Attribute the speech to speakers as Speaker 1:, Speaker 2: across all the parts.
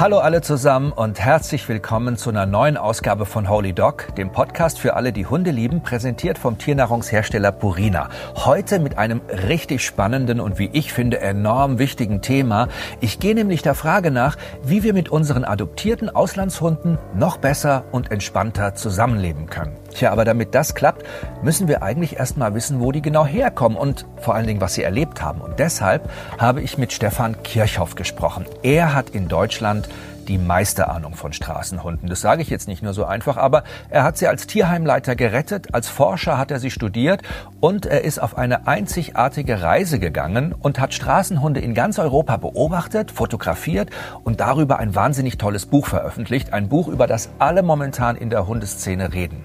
Speaker 1: Hallo alle zusammen und herzlich willkommen zu einer neuen Ausgabe von Holy Dog, dem Podcast für alle, die Hunde lieben, präsentiert vom Tiernahrungshersteller Purina. Heute mit einem richtig spannenden und wie ich finde enorm wichtigen Thema. Ich gehe nämlich der Frage nach, wie wir mit unseren adoptierten Auslandshunden noch besser und entspannter zusammenleben können. Tja, aber damit das klappt, müssen wir eigentlich erst mal wissen, wo die genau herkommen und vor allen Dingen, was sie erlebt haben. Und deshalb habe ich mit Stefan Kirchhoff gesprochen. Er hat in Deutschland die Meisterahnung von Straßenhunden. Das sage ich jetzt nicht nur so einfach, aber er hat sie als Tierheimleiter gerettet, als Forscher hat er sie studiert und er ist auf eine einzigartige Reise gegangen und hat Straßenhunde in ganz Europa beobachtet, fotografiert und darüber ein wahnsinnig tolles Buch veröffentlicht. Ein Buch, über das alle momentan in der Hundeszene reden.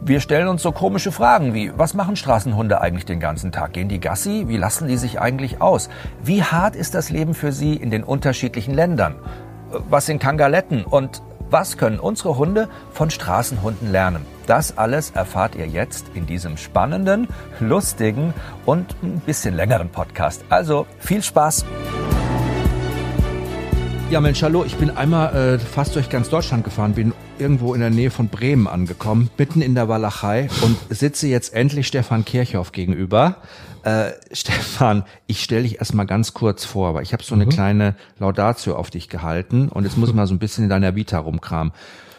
Speaker 1: Wir stellen uns so komische Fragen wie, was machen Straßenhunde eigentlich den ganzen Tag? Gehen die Gassi? Wie lassen die sich eigentlich aus? Wie hart ist das Leben für sie in den unterschiedlichen Ländern? Was sind Kangaletten? Und was können unsere Hunde von Straßenhunden lernen? Das alles erfahrt ihr jetzt in diesem spannenden, lustigen und ein bisschen längeren Podcast. Also viel Spaß! Ja, Mensch, hallo, ich bin einmal äh, fast durch ganz Deutschland gefahren, bin irgendwo in der Nähe von Bremen angekommen, mitten in der Walachei und sitze jetzt endlich Stefan Kirchhoff gegenüber. Äh, Stefan, ich stelle dich erstmal ganz kurz vor, weil ich habe so eine mhm. kleine Laudatio auf dich gehalten und jetzt muss ich mal so ein bisschen in deiner Vita rumkramen.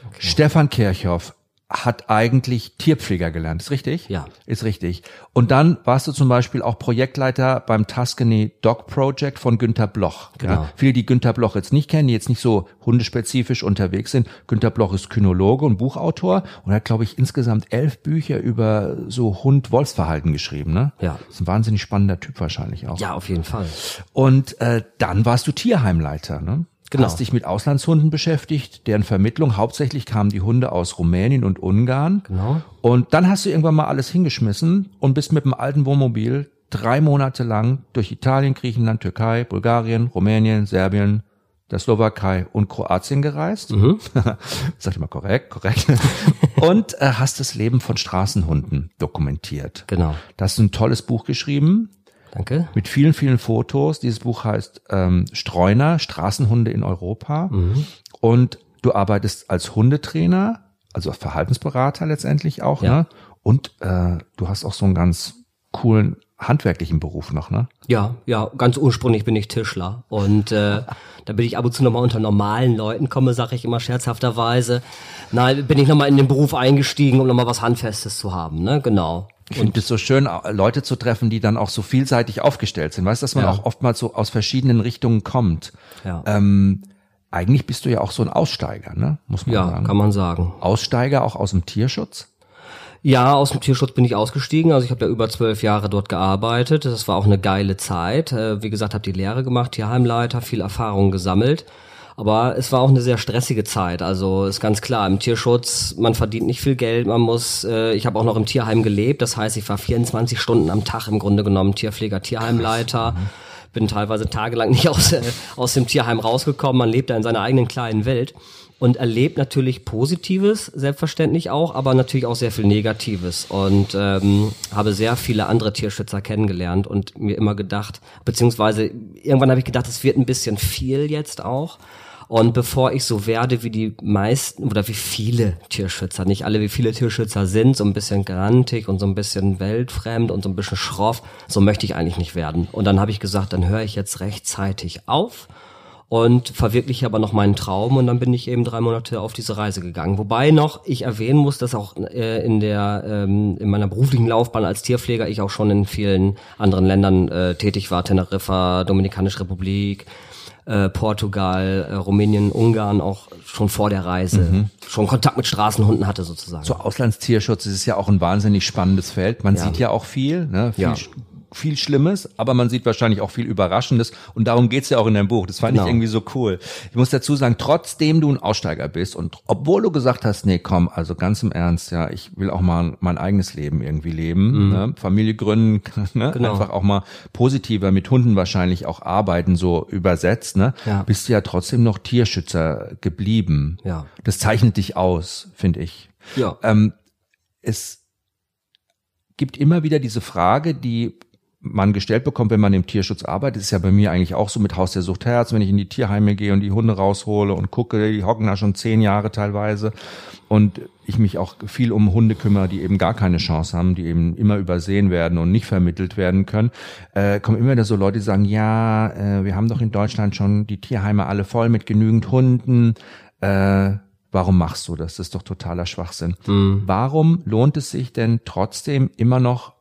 Speaker 1: Okay. Stefan Kirchhoff, hat eigentlich Tierpfleger gelernt, ist richtig?
Speaker 2: Ja.
Speaker 1: Ist richtig. Und dann warst du zum Beispiel auch Projektleiter beim Tuscany Dog Project von Günter Bloch.
Speaker 2: Genau. Ja,
Speaker 1: viele, die Günter Bloch jetzt nicht kennen, die jetzt nicht so hundespezifisch unterwegs sind. Günter Bloch ist Kynologe und Buchautor und hat, glaube ich, insgesamt elf Bücher über so Hund-Wolfsverhalten geschrieben. Ne?
Speaker 2: Ja.
Speaker 1: Ist ein wahnsinnig spannender Typ wahrscheinlich auch.
Speaker 2: Ja, auf jeden Fall.
Speaker 1: Und äh, dann warst du Tierheimleiter, ne? Genau. Hast dich mit Auslandshunden beschäftigt, deren Vermittlung hauptsächlich kamen die Hunde aus Rumänien und Ungarn.
Speaker 2: Genau.
Speaker 1: Und dann hast du irgendwann mal alles hingeschmissen und bist mit dem alten Wohnmobil drei Monate lang durch Italien, Griechenland, Türkei, Bulgarien, Rumänien, Serbien, der Slowakei und Kroatien gereist. Mhm. Sag ich mal korrekt, korrekt. und äh, hast das Leben von Straßenhunden dokumentiert.
Speaker 2: Genau.
Speaker 1: Das ist ein tolles Buch geschrieben.
Speaker 2: Danke.
Speaker 1: Mit vielen, vielen Fotos. Dieses Buch heißt ähm, Streuner, Straßenhunde in Europa. Mhm. Und du arbeitest als Hundetrainer, also Verhaltensberater letztendlich auch,
Speaker 2: ja.
Speaker 1: ne? Und äh, du hast auch so einen ganz coolen handwerklichen Beruf noch, ne?
Speaker 2: Ja, ja, ganz ursprünglich bin ich Tischler und äh, da bin ich ab und zu nochmal unter normalen Leuten komme, sage ich immer scherzhafterweise. Nein, bin ich nochmal in den Beruf eingestiegen, um nochmal was Handfestes zu haben, ne? Genau.
Speaker 1: Ich finde es so schön, Leute zu treffen, die dann auch so vielseitig aufgestellt sind. Weißt, dass man ja. auch oftmals so aus verschiedenen Richtungen kommt.
Speaker 2: Ja.
Speaker 1: Ähm, eigentlich bist du ja auch so ein Aussteiger, ne? Muss man
Speaker 2: ja,
Speaker 1: sagen.
Speaker 2: Ja, kann man sagen.
Speaker 1: Aussteiger auch aus dem Tierschutz?
Speaker 2: Ja, aus dem Tierschutz bin ich ausgestiegen. Also ich habe ja über zwölf Jahre dort gearbeitet. Das war auch eine geile Zeit. Äh, wie gesagt, habe die Lehre gemacht, Tierheimleiter, viel Erfahrung gesammelt. Aber es war auch eine sehr stressige Zeit. Also ist ganz klar, im Tierschutz, man verdient nicht viel Geld, man muss, äh, ich habe auch noch im Tierheim gelebt, das heißt, ich war 24 Stunden am Tag im Grunde genommen Tierpfleger, Tierheimleiter. Mhm. Bin teilweise tagelang nicht aus, äh, aus dem Tierheim rausgekommen. Man lebt da in seiner eigenen kleinen Welt und erlebt natürlich Positives, selbstverständlich auch, aber natürlich auch sehr viel Negatives und ähm, habe sehr viele andere Tierschützer kennengelernt und mir immer gedacht, beziehungsweise irgendwann habe ich gedacht, es wird ein bisschen viel jetzt auch und bevor ich so werde wie die meisten oder wie viele Tierschützer, nicht alle wie viele Tierschützer sind, so ein bisschen grantig und so ein bisschen weltfremd und so ein bisschen schroff, so möchte ich eigentlich nicht werden. Und dann habe ich gesagt, dann höre ich jetzt rechtzeitig auf und verwirkliche aber noch meinen Traum und dann bin ich eben drei Monate auf diese Reise gegangen. Wobei noch ich erwähnen muss, dass auch äh, in der ähm, in meiner beruflichen Laufbahn als Tierpfleger ich auch schon in vielen anderen Ländern äh, tätig war, Teneriffa, Dominikanische Republik, äh, Portugal, äh, Rumänien, Ungarn auch schon vor der Reise mhm. schon Kontakt mit Straßenhunden hatte sozusagen.
Speaker 1: So Auslandstierschutz ist ja auch ein wahnsinnig spannendes Feld. Man ja. sieht ja auch viel, ne? viel
Speaker 2: ja
Speaker 1: viel Schlimmes, aber man sieht wahrscheinlich auch viel Überraschendes und darum geht's ja auch in deinem Buch. Das fand genau. ich irgendwie so cool. Ich muss dazu sagen, trotzdem du ein Aussteiger bist und obwohl du gesagt hast, nee, komm, also ganz im Ernst, ja, ich will auch mal mein eigenes Leben irgendwie leben, mhm. ne? Familie gründen, ne?
Speaker 2: Genau.
Speaker 1: einfach auch mal positiver mit Hunden wahrscheinlich auch arbeiten, so übersetzt, ne?
Speaker 2: Ja.
Speaker 1: Bist du ja trotzdem noch Tierschützer geblieben.
Speaker 2: Ja.
Speaker 1: Das zeichnet dich aus, finde ich.
Speaker 2: Ja.
Speaker 1: Ähm, es gibt immer wieder diese Frage, die man gestellt bekommt, wenn man im Tierschutz arbeitet, ist ja bei mir eigentlich auch so mit Haus der Sucht Herz, wenn ich in die Tierheime gehe und die Hunde raushole und gucke, die hocken da schon zehn Jahre teilweise und ich mich auch viel um Hunde kümmere, die eben gar keine Chance haben, die eben immer übersehen werden und nicht vermittelt werden können, äh, kommen immer wieder so Leute, die sagen, ja, äh, wir haben doch in Deutschland schon die Tierheime alle voll mit genügend Hunden, äh, warum machst du das? Das ist doch totaler Schwachsinn. Mhm. Warum lohnt es sich denn trotzdem immer noch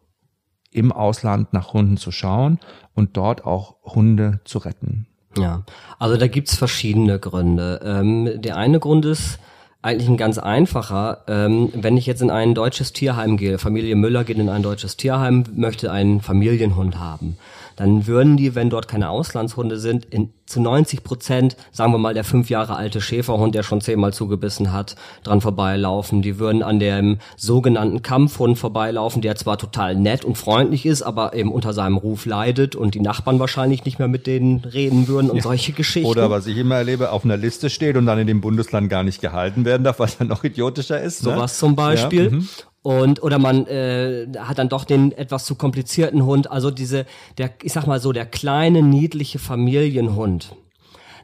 Speaker 1: im Ausland nach Hunden zu schauen und dort auch Hunde zu retten?
Speaker 2: Ja, also da gibt's verschiedene Gründe. Ähm, der eine Grund ist eigentlich ein ganz einfacher. Ähm, wenn ich jetzt in ein deutsches Tierheim gehe, Familie Müller geht in ein deutsches Tierheim, möchte einen Familienhund haben dann würden die, wenn dort keine Auslandshunde sind, in, zu 90 Prozent, sagen wir mal, der fünf Jahre alte Schäferhund, der schon zehnmal zugebissen hat, dran vorbeilaufen. Die würden an dem sogenannten Kampfhund vorbeilaufen, der zwar total nett und freundlich ist, aber eben unter seinem Ruf leidet und die Nachbarn wahrscheinlich nicht mehr mit denen reden würden und ja. solche Geschichten.
Speaker 1: Oder was ich immer erlebe, auf einer Liste steht und dann in dem Bundesland gar nicht gehalten werden darf, was dann noch idiotischer ist.
Speaker 2: Ne? Sowas zum Beispiel. Ja, mhm. Und oder man äh, hat dann doch den etwas zu komplizierten Hund. Also diese, der, ich sag mal so, der kleine, niedliche Familienhund,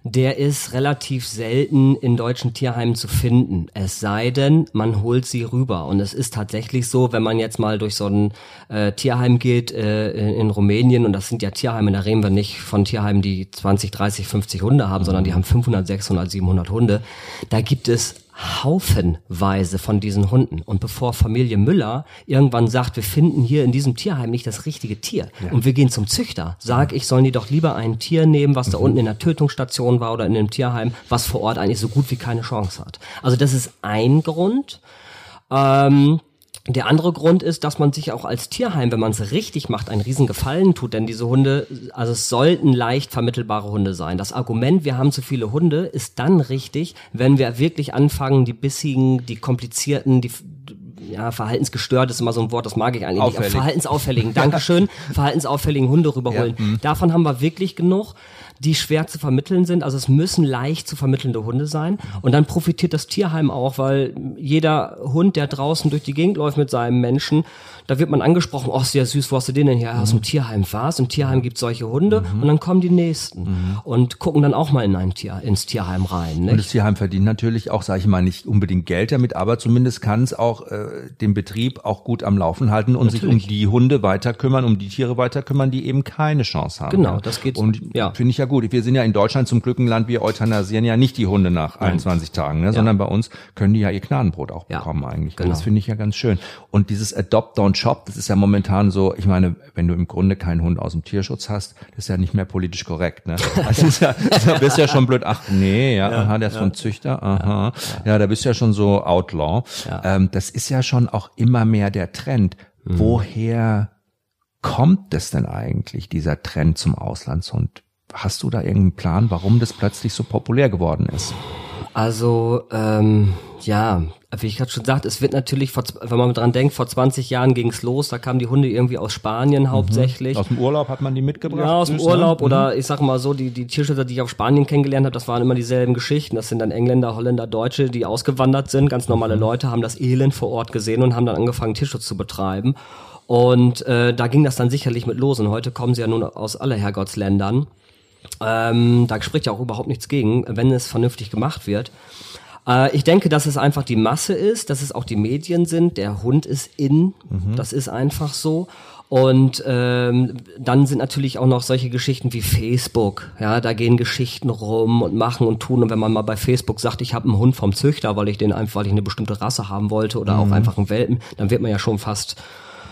Speaker 2: der ist relativ selten in deutschen Tierheimen zu finden. Es sei denn, man holt sie rüber. Und es ist tatsächlich so, wenn man jetzt mal durch so ein äh, Tierheim geht äh, in, Rumänien, und das sind ja Tierheime, da reden wir nicht von Tierheimen, die 20, 30, 50 Hunde haben, sondern die haben 500, 600, 700 Hunde. Da gibt es haufenweise von diesen Hunden. Und bevor Familie Müller irgendwann sagt, wir finden hier in diesem Tierheim nicht das richtige Tier ja. und wir gehen zum Züchter, sag ich, sollen die doch lieber ein Tier nehmen, was da mhm. unten in der Tötungsstation war oder in einem Tierheim, was vor Ort eigentlich so gut wie keine Chance hat. Also das ist ein Grund. Ähm, der andere Grund ist, dass man sich auch als Tierheim, wenn man es richtig macht, einen riesen Gefallen tut, denn diese Hunde, also es sollten leicht vermittelbare Hunde sein. Das Argument, wir haben zu viele Hunde, ist dann richtig, wenn wir wirklich anfangen, die bissigen, die komplizierten, die ja, verhaltensgestört ist immer so ein Wort, das mag ich eigentlich Auffällig. nicht. verhaltensauffälligen, Dankeschön, verhaltensauffälligen Hunde rüberholen. Ja, mhm. Davon haben wir wirklich genug die schwer zu vermitteln sind. Also es müssen leicht zu vermittelnde Hunde sein. Und dann profitiert das Tierheim auch, weil jeder Hund, der draußen durch die Gegend läuft mit seinem Menschen, da wird man angesprochen, oh, sehr süß, wo hast du den denn her? Aus dem. Tierheim warst. Im Tierheim gibt solche Hunde mhm. und dann kommen die nächsten mhm. und gucken dann auch mal in ein Tier, ins Tierheim rein. Nicht?
Speaker 1: Und das Tierheim verdient natürlich auch, sage ich mal, nicht unbedingt Geld damit, aber zumindest kann es auch äh, den Betrieb auch gut am Laufen halten und natürlich. sich um die Hunde weiter kümmern, um die Tiere weiter kümmern, die eben keine Chance haben.
Speaker 2: Genau, das geht.
Speaker 1: Und ja. finde ich ja gut. Wir sind ja in Deutschland zum Glück ein Land, wir euthanasieren ja nicht die Hunde nach Nein. 21 Tagen, ne, ja. sondern bei uns können die ja ihr Gnadenbrot auch bekommen eigentlich. Genau. Das finde ich ja ganz schön. Und dieses Adopt, Don't Shop, das ist ja momentan so, ich meine, wenn du im Grunde keinen Hund aus dem Tierschutz hast, das ist ja nicht mehr politisch korrekt. Ne? Also ist ja, da bist du ja schon blöd, ach nee, ja, ja aha, der ist ja. von Züchter, aha, ja, ja, da bist du ja schon so Outlaw. Ja. Ähm, das ist ja schon auch immer mehr der Trend. Mhm. Woher kommt es denn eigentlich, dieser Trend zum Auslandshund? Hast du da irgendeinen Plan, warum das plötzlich so populär geworden ist?
Speaker 2: Also, ähm, ja, wie ich gerade schon sagte, es wird natürlich, vor, wenn man dran denkt, vor 20 Jahren ging's los, da kamen die Hunde irgendwie aus Spanien mhm. hauptsächlich.
Speaker 1: Aus dem Urlaub hat man die mitgebracht?
Speaker 2: Ja, aus dem ne? Urlaub ne? oder ich sag mal so, die, die Tierschützer, die ich auf Spanien kennengelernt habe, das waren immer dieselben Geschichten. Das sind dann Engländer, Holländer, Deutsche, die ausgewandert sind, ganz normale mhm. Leute, haben das Elend vor Ort gesehen und haben dann angefangen, Tierschutz zu betreiben. Und äh, da ging das dann sicherlich mit los. Und heute kommen sie ja nun aus aller Herrgottsländern. Ähm, da spricht ja auch überhaupt nichts gegen, wenn es vernünftig gemacht wird. Äh, ich denke, dass es einfach die Masse ist, dass es auch die Medien sind. Der Hund ist in, mhm. das ist einfach so. Und ähm, dann sind natürlich auch noch solche Geschichten wie Facebook. Ja, da gehen Geschichten rum und machen und tun. Und wenn man mal bei Facebook sagt, ich habe einen Hund vom Züchter, weil ich den einfach, weil ich eine bestimmte Rasse haben wollte oder mhm. auch einfach einen Welpen, dann wird man ja schon fast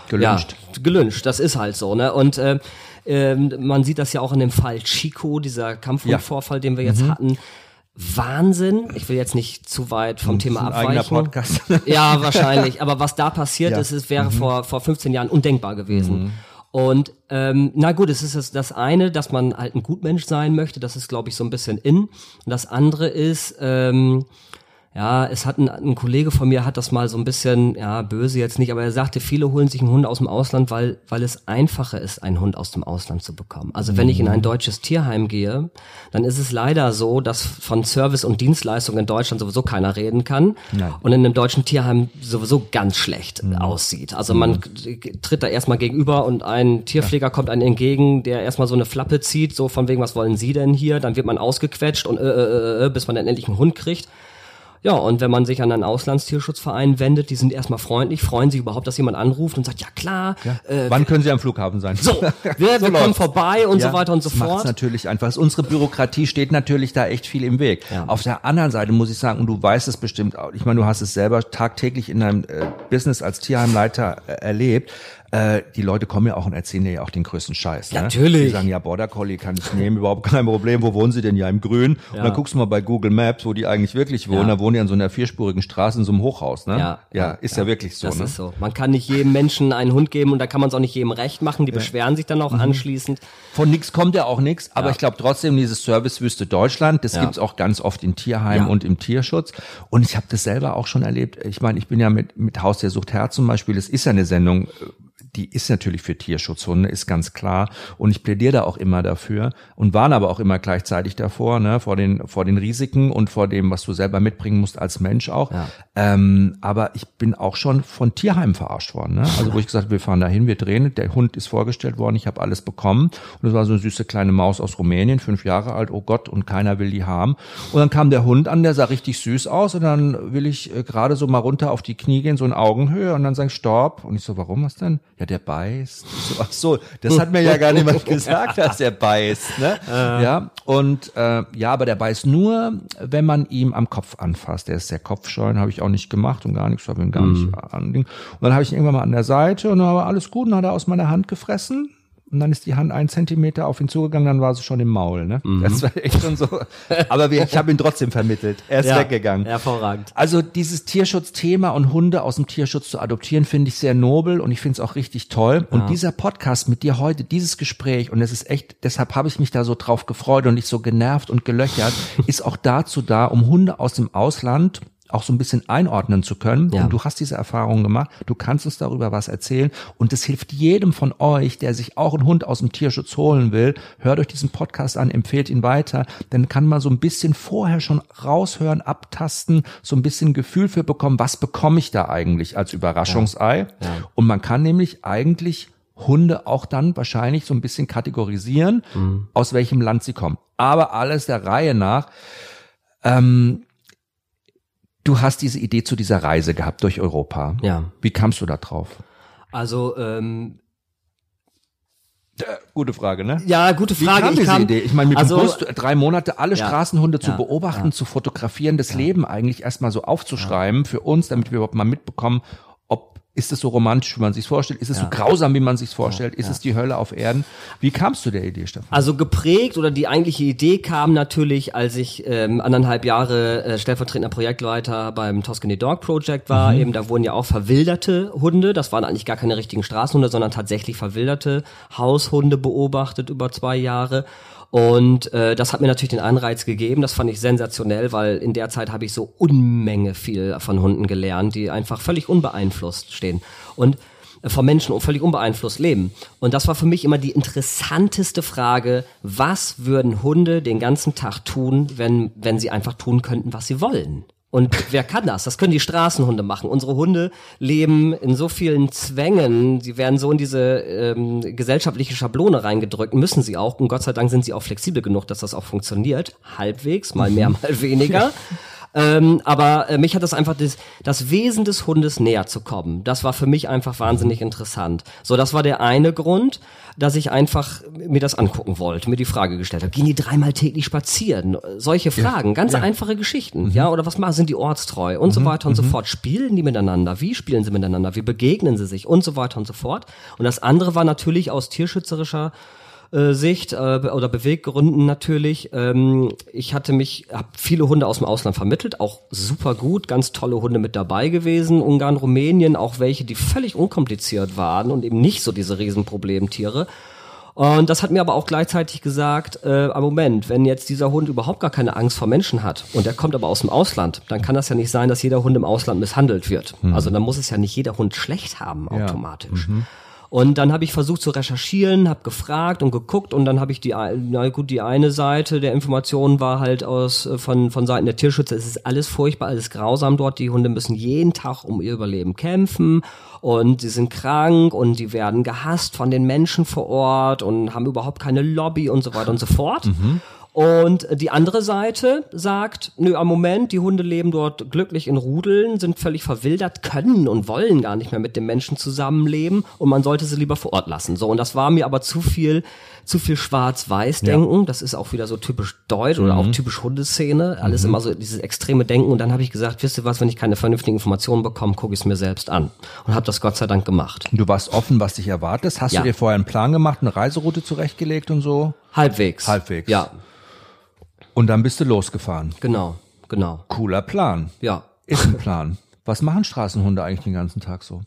Speaker 2: gelünscht. Ja, gelünscht. Das ist halt so. Ne? Und äh, äh, man sieht das ja auch in dem Fall Chico, dieser Kampfhundvorfall, ja. den wir jetzt mhm. hatten. Wahnsinn. Ich will jetzt nicht zu weit vom Thema abweichen. Ja, wahrscheinlich. Aber was da passiert ja. ist, es wäre mhm. vor, vor 15 Jahren undenkbar gewesen. Mhm. Und ähm, na gut, es ist das, das eine, dass man halt ein Gutmensch sein möchte. Das ist, glaube ich, so ein bisschen in. Und das andere ist, ähm, Ja, es hat ein, ein Kollege von mir hat das mal so ein bisschen, ja, böse jetzt nicht, aber er sagte, viele holen sich einen Hund aus dem Ausland, weil, weil es einfacher ist, einen Hund aus dem Ausland zu bekommen. Also wenn ich in ein
Speaker 1: Mhm.
Speaker 2: deutsches Tierheim gehe, dann ist es leider so, dass von Service und Dienstleistung in Deutschland sowieso keiner reden kann
Speaker 1: Nein.
Speaker 2: und in einem deutschen Tierheim sowieso ganz schlecht
Speaker 1: Mhm.
Speaker 2: aussieht. Also man k- tritt da erstmal gegenüber und ein Tierpfleger kommt einem entgegen, der erstmal so eine Flappe zieht, so von wegen, was wollen Sie denn hier? Dann wird man ausgequetscht und äh, äh, äh, bis man dann endlich einen Hund kriegt. Ja, und wenn man sich an einen Auslandstierschutzverein wendet, die sind erstmal freundlich, freuen sich überhaupt, dass jemand anruft und sagt, ja klar, äh,
Speaker 1: Wann können Sie am Flughafen sein?
Speaker 2: so, wir, wir kommen vorbei und so weiter und so
Speaker 1: das macht's
Speaker 2: fort.
Speaker 1: natürlich einfach. Unsere Bürokratie steht natürlich da echt viel im Weg.
Speaker 2: Ja.
Speaker 1: Auf der anderen Seite muss ich sagen, und du weißt es bestimmt auch, ich meine, du hast es selber tagtäglich in deinem äh, Business als Tierheimleiter äh, erlebt, äh, die Leute kommen ja auch und erzählen dir ja auch den größten Scheiß. Ne?
Speaker 2: Natürlich.
Speaker 1: Die sagen, ja, Border Collie kann ich nehmen, überhaupt kein Problem. Wo wohnen sie denn? Ja, im Grün. Und dann guckst du mal bei Google Maps, wo die eigentlich wirklich wohnen.
Speaker 2: Ja.
Speaker 1: Da wohnen die an so einer vierspurigen Straße in so einem Hochhaus. Ne?
Speaker 2: Ja,
Speaker 1: ja, ist ja, wirklich so.
Speaker 2: Das
Speaker 1: ne?
Speaker 2: ist so. Man kann nicht jedem Menschen einen Hund geben und da kann man es auch nicht jedem recht machen. Die beschweren sich dann auch
Speaker 1: Mhm.
Speaker 2: anschließend.
Speaker 1: Von nix kommt ja auch nix, aber
Speaker 2: Ja.
Speaker 1: ich glaube trotzdem, dieses Servicewüste Deutschland, das
Speaker 2: Ja.
Speaker 1: gibt's auch ganz oft in Tierheimen
Speaker 2: Ja.
Speaker 1: und im Tierschutz. Und ich habe das selber auch schon erlebt. Ich meine, ich bin ja mit, mit Haus der Sucht Herz zum Beispiel, das ist ja eine Sendung, die ist natürlich für Tierschutzhunde, ist ganz klar. Und ich plädiere da auch immer dafür und warne aber auch immer gleichzeitig davor, ne, vor den, vor den Risiken und vor dem, was du selber mitbringen musst als Mensch auch.
Speaker 2: Ja.
Speaker 1: Ähm, aber ich bin auch schon von Tierheimen verarscht worden. Ne? Also wo ich gesagt, wir fahren dahin, wir drehen, der Hund ist vorgestellt worden, ich habe alles bekommen. Und es war so eine süße kleine Maus aus Rumänien, fünf Jahre alt, oh Gott, und keiner will die haben. Und dann kam der Hund an, der sah richtig süß aus und dann will ich äh, gerade so mal runter auf die Knie gehen, so in Augenhöhe und dann sag ich, stopp. Und ich so, warum was denn? Ja, der beißt. So, ach so, das hat mir ja gar niemand gesagt, dass der beißt. Ne? Ja, und äh, ja, aber der beißt nur, wenn man ihm am Kopf anfasst. Der ist sehr kopfscheu, habe ich auch nicht gemacht und gar nichts, habe ihn gar nicht an. Und dann habe ich ihn irgendwann mal an der Seite und dann war alles gut und dann hat er aus meiner Hand gefressen. Und dann ist die Hand ein Zentimeter auf ihn zugegangen, dann war sie schon im Maul. Ne? Das war echt schon so. Aber ich habe ihn trotzdem vermittelt. Er ist
Speaker 2: Ja,
Speaker 1: weggegangen.
Speaker 2: hervorragend.
Speaker 1: Also dieses Tierschutzthema und Hunde aus dem Tierschutz zu adoptieren, finde ich sehr nobel und ich finde es auch richtig toll. Und dieser Podcast mit dir heute, dieses Gespräch, und es ist echt, deshalb habe ich mich da so drauf gefreut und nicht so genervt und gelöchert, ist auch dazu da, um Hunde aus dem Ausland auch so ein bisschen einordnen zu können.
Speaker 2: Ja.
Speaker 1: Und du hast diese Erfahrung gemacht, du kannst uns darüber was erzählen und es hilft jedem von euch, der sich auch einen Hund aus dem Tierschutz holen will. Hört euch diesen Podcast an, empfehlt ihn weiter, dann kann man so ein bisschen vorher schon raushören, abtasten, so ein bisschen Gefühl für bekommen, was bekomme ich da eigentlich als Überraschungsei. Und man kann nämlich eigentlich Hunde auch dann wahrscheinlich so ein bisschen kategorisieren, aus welchem Land sie kommen. Aber alles der Reihe nach. Ähm, du hast diese Idee zu dieser Reise gehabt durch Europa.
Speaker 2: Ja.
Speaker 1: Wie kamst du da drauf?
Speaker 2: Also, ähm,
Speaker 1: Gute Frage, ne?
Speaker 2: ja, gute
Speaker 1: Wie
Speaker 2: Frage.
Speaker 1: kam
Speaker 2: ich
Speaker 1: diese
Speaker 2: kam,
Speaker 1: Idee? Ich meine, mit
Speaker 2: also,
Speaker 1: dem Bus drei Monate alle
Speaker 2: Ja.
Speaker 1: Straßenhunde zu
Speaker 2: Ja.
Speaker 1: beobachten,
Speaker 2: Ja.
Speaker 1: zu fotografieren, das Leben eigentlich erstmal so aufzuschreiben für uns, damit wir überhaupt mal mitbekommen, ist es so romantisch, wie man sich vorstellt? Ist es so grausam, wie man sich vorstellt? Ist es die Hölle auf Erden? Wie kamst du der Idee, Stefan?
Speaker 2: Also geprägt oder die eigentliche Idee kam natürlich, als ich ähm, anderthalb Jahre äh, stellvertretender Projektleiter beim Tuscany Dog Project war. Eben da wurden ja auch verwilderte Hunde. Das waren eigentlich gar keine richtigen Straßenhunde, sondern tatsächlich verwilderte Haushunde beobachtet über zwei Jahre. Und äh, das hat mir natürlich den Anreiz gegeben. Das fand ich sensationell, weil in der Zeit habe ich so Unmenge viel von Hunden gelernt, die einfach völlig unbeeinflusst stehen. Und vom Menschen völlig unbeeinflusst leben. Und das war für mich immer die interessanteste Frage, was würden Hunde den ganzen Tag tun, wenn, wenn sie einfach tun könnten, was sie wollen? Und wer kann das? Das können die Straßenhunde machen. Unsere Hunde leben in so vielen Zwängen, sie werden so in diese ähm, gesellschaftliche Schablone reingedrückt, müssen sie auch. Und Gott sei Dank sind sie auch flexibel genug, dass das auch funktioniert. Halbwegs, mal mehr, mal weniger. Ähm, aber äh, mich hat das einfach das, das Wesen des Hundes näher zu kommen. Das war für mich einfach wahnsinnig interessant. So, das war der eine Grund, dass ich einfach mir das angucken wollte, mir die Frage gestellt habe, gehen die dreimal täglich spazieren? Solche Fragen, ganz einfache Geschichten, ja, oder was machen, sind die ortstreu und so weiter und so fort. Spielen die miteinander? Wie spielen sie miteinander? Wie begegnen sie sich? Und so weiter und so fort. Und das andere war natürlich aus tierschützerischer äh, Sicht äh, oder Beweggründen natürlich. Ähm, ich hatte mich, habe viele Hunde aus dem Ausland vermittelt, auch super gut, ganz tolle Hunde mit dabei gewesen. Ungarn, Rumänien, auch welche, die völlig unkompliziert waren und eben nicht so diese Riesenproblemtiere. Und das hat mir aber auch gleichzeitig gesagt, äh, Moment, wenn jetzt dieser Hund überhaupt gar keine Angst vor Menschen hat und der kommt aber aus dem Ausland, dann kann das ja nicht sein, dass jeder Hund im Ausland misshandelt wird. Mhm. Also dann muss es ja nicht jeder Hund schlecht haben automatisch. Ja. Mhm. Und dann habe ich versucht zu recherchieren, habe gefragt und geguckt und dann habe ich die, na gut, die eine Seite der Informationen war halt aus äh, von von Seiten der Tierschützer. Es ist alles furchtbar, alles grausam dort. Die Hunde müssen jeden Tag um ihr Überleben kämpfen und sie sind krank und die werden gehasst von den Menschen vor Ort und haben überhaupt keine Lobby und so weiter und so fort. Mhm. Und die andere Seite sagt, nö, am Moment, die Hunde leben dort glücklich in Rudeln, sind völlig verwildert, können und wollen gar nicht mehr mit dem Menschen zusammenleben und man sollte sie lieber vor Ort lassen. So, und das war mir aber zu viel, zu viel Schwarz-Weiß-Denken. Ja. Das ist auch wieder so typisch deutsch oder auch mhm. typisch Hundeszene. Alles mhm. immer so dieses extreme Denken. Und dann habe ich gesagt, wisst ihr was, wenn ich keine vernünftigen Informationen bekomme, gucke ich es mir selbst an. Und habe das Gott sei Dank gemacht.
Speaker 1: Du warst offen, was dich erwartet. Hast ja. du dir vorher einen Plan gemacht, eine Reiseroute zurechtgelegt und so?
Speaker 2: Halbwegs.
Speaker 1: Halbwegs.
Speaker 2: Ja.
Speaker 1: Und dann bist du losgefahren.
Speaker 2: Genau, genau.
Speaker 1: Cooler Plan.
Speaker 2: Ja.
Speaker 1: Ist ein Plan. Was machen Straßenhunde eigentlich den ganzen Tag so?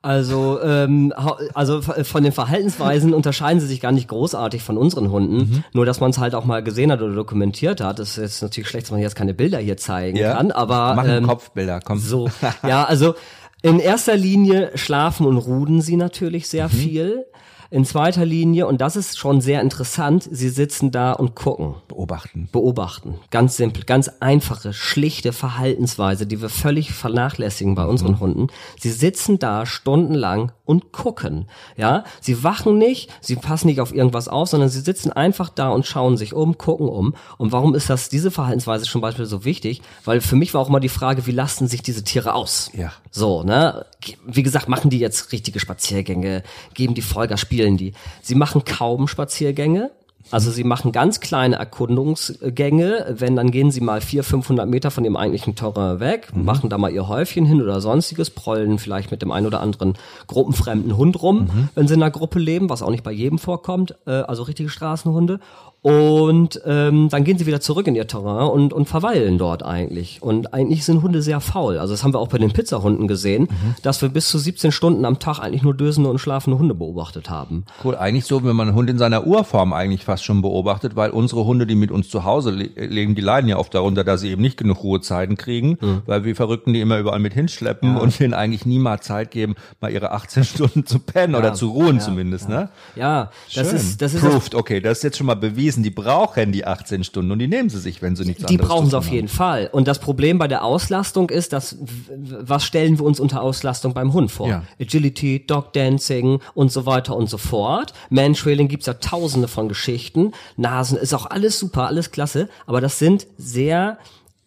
Speaker 2: Also, ähm, also von den Verhaltensweisen unterscheiden sie sich gar nicht großartig von unseren Hunden. Mhm. Nur, dass man es halt auch mal gesehen hat oder dokumentiert hat. Das ist jetzt natürlich schlecht, dass man jetzt keine Bilder hier zeigen ja. kann, aber
Speaker 1: machen ähm, Kopfbilder, komm.
Speaker 2: So, ja, also in erster Linie schlafen und ruden sie natürlich sehr mhm. viel. In zweiter Linie, und das ist schon sehr interessant, sie sitzen da und gucken.
Speaker 1: Beobachten.
Speaker 2: Beobachten. Ganz simpel, ganz einfache, schlichte Verhaltensweise, die wir völlig vernachlässigen bei unseren mhm. Hunden. Sie sitzen da stundenlang und gucken. Ja, sie wachen nicht, sie passen nicht auf irgendwas auf, sondern sie sitzen einfach da und schauen sich um, gucken um. Und warum ist das, diese Verhaltensweise zum Beispiel so wichtig? Weil für mich war auch immer die Frage, wie lasten sich diese Tiere aus?
Speaker 1: Ja.
Speaker 2: So, ne? Wie gesagt, machen die jetzt richtige Spaziergänge, geben die Vollgas, spielen die. Sie machen kaum Spaziergänge. Also sie machen ganz kleine Erkundungsgänge, wenn dann gehen sie mal 400, 500 Meter von ihrem eigentlichen Terrain weg, mhm. machen da mal ihr Häufchen hin oder sonstiges, prollen vielleicht mit dem einen oder anderen gruppenfremden Hund rum, mhm. wenn sie in einer Gruppe leben, was auch nicht bei jedem vorkommt, äh, also richtige Straßenhunde. Und ähm, dann gehen sie wieder zurück in ihr Terrain und, und verweilen dort eigentlich. Und eigentlich sind Hunde sehr faul. Also das haben wir auch bei den Pizzahunden gesehen, mhm. dass wir bis zu 17 Stunden am Tag eigentlich nur dösende und schlafende Hunde beobachtet haben.
Speaker 1: Cool, eigentlich so, wenn man einen Hund in seiner Urform eigentlich fast schon beobachtet, weil unsere Hunde, die mit uns zu Hause le leben, die leiden ja oft darunter, dass sie eben nicht genug Ruhezeiten kriegen, mhm. weil wir Verrückten die immer überall mit hinschleppen ja. und denen eigentlich nie mal Zeit geben, mal ihre 18 Stunden zu pennen ja. oder zu ruhen ja. zumindest,
Speaker 2: ne? Ja, das
Speaker 1: Schön.
Speaker 2: ist, das ist.
Speaker 1: Proved, okay, das ist jetzt schon mal bewiesen bewiesen, die brauchen die 18 Stunden und die nehmen sie sich, wenn sie nichts
Speaker 2: Die brauchen sie auf jeden Fall. Und das Problem bei der Auslastung ist, dass was stellen wir uns unter Auslastung beim Hund vor? Ja. Agility, Dog Dancing und so weiter und so fort. Mantrailing gibt's ja tausende von Geschichten. Nasen ist auch alles super, alles klasse, aber das sind sehr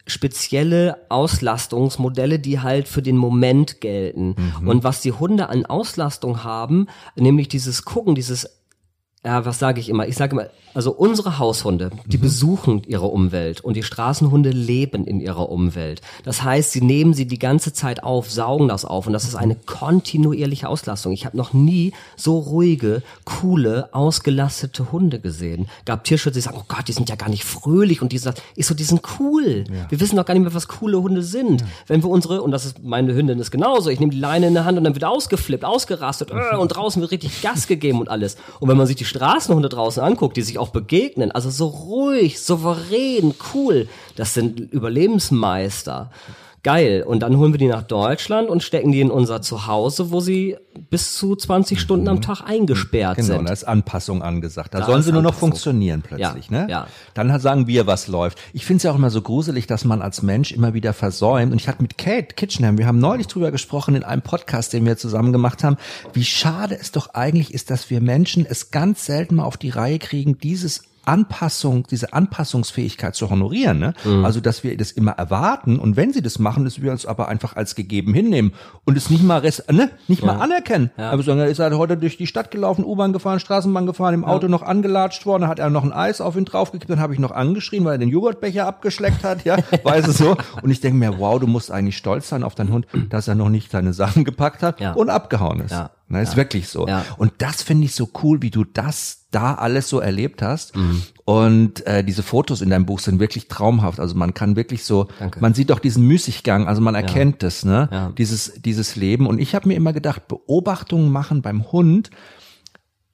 Speaker 2: spezielle Auslastungsmodelle, die halt für den Moment gelten. Mhm. Und was die Hunde an Auslastung haben, nämlich dieses Gucken, dieses ja, was sage ich immer? Ich sage immer, also unsere Haushunde, die mhm. besuchen ihre Umwelt und die Straßenhunde leben in ihrer Umwelt. Das heißt, sie nehmen sie die ganze Zeit auf, saugen das auf und das ist eine kontinuierliche Auslastung. Ich habe noch nie so ruhige, coole, ausgelastete Hunde gesehen. Gab Tierschützer, die sagen, oh Gott, die sind ja gar nicht fröhlich und die sagen, ich so, die sind cool. Ja. Wir wissen doch gar nicht mehr, was coole Hunde sind. Ja. Wenn wir unsere, und das ist meine Hündin ist genauso, ich nehme die Leine in der Hand und dann wird ausgeflippt, ausgerastet äh, und draußen wird richtig Gas gegeben und alles. Und wenn man sich die Straßenhunde draußen anguckt, die sich auch begegnen, also so ruhig, souverän, cool, das sind Überlebensmeister geil. Und dann holen wir die nach Deutschland und stecken die in unser Zuhause, wo sie bis zu 20 Stunden am Tag eingesperrt
Speaker 1: genau,
Speaker 2: sind.
Speaker 1: Genau, da ist Anpassung angesagt. Da, da sollen sie nur noch funktionieren plötzlich,
Speaker 2: ja,
Speaker 1: ne?
Speaker 2: Ja.
Speaker 1: Dann sagen wir, was läuft. Ich finde es ja auch immer so gruselig, dass man als Mensch immer wieder versäumt. Und ich hatte mit Kate Kitchenham, wir haben neulich drüber gesprochen in einem Podcast, den wir zusammen gemacht haben, wie schade es doch eigentlich ist, dass wir Menschen es ganz selten mal auf die Reihe kriegen, dieses Anpassung, diese Anpassungsfähigkeit zu honorieren. Ne? Mhm. Also, dass wir das immer erwarten und wenn sie das machen, dass wir uns aber einfach als gegeben hinnehmen und es nicht mal, ne? nicht ja. mal anerkennen. Ja. Aber sondern ist halt heute durch die Stadt gelaufen, U-Bahn gefahren, Straßenbahn gefahren, im Auto ja. noch angelatscht worden, hat er noch ein Eis auf ihn draufgekippt, dann habe ich noch angeschrien, weil er den Joghurtbecher abgeschleckt hat, ja, weiß es so. Und ich denke mir, wow, du musst eigentlich stolz sein auf deinen Hund, dass er noch nicht seine Sachen gepackt hat und abgehauen ist. Ja. Ne, ist wirklich so. Ja. Und das finde ich so cool, wie du das da alles so erlebt hast. Mhm. Und äh, diese Fotos in deinem Buch sind wirklich traumhaft. Also man kann wirklich so, Danke. man sieht doch diesen Müßiggang, also man erkennt ja. das, ne? Ja. Dieses, dieses Leben. Und ich habe mir immer gedacht, Beobachtungen machen beim Hund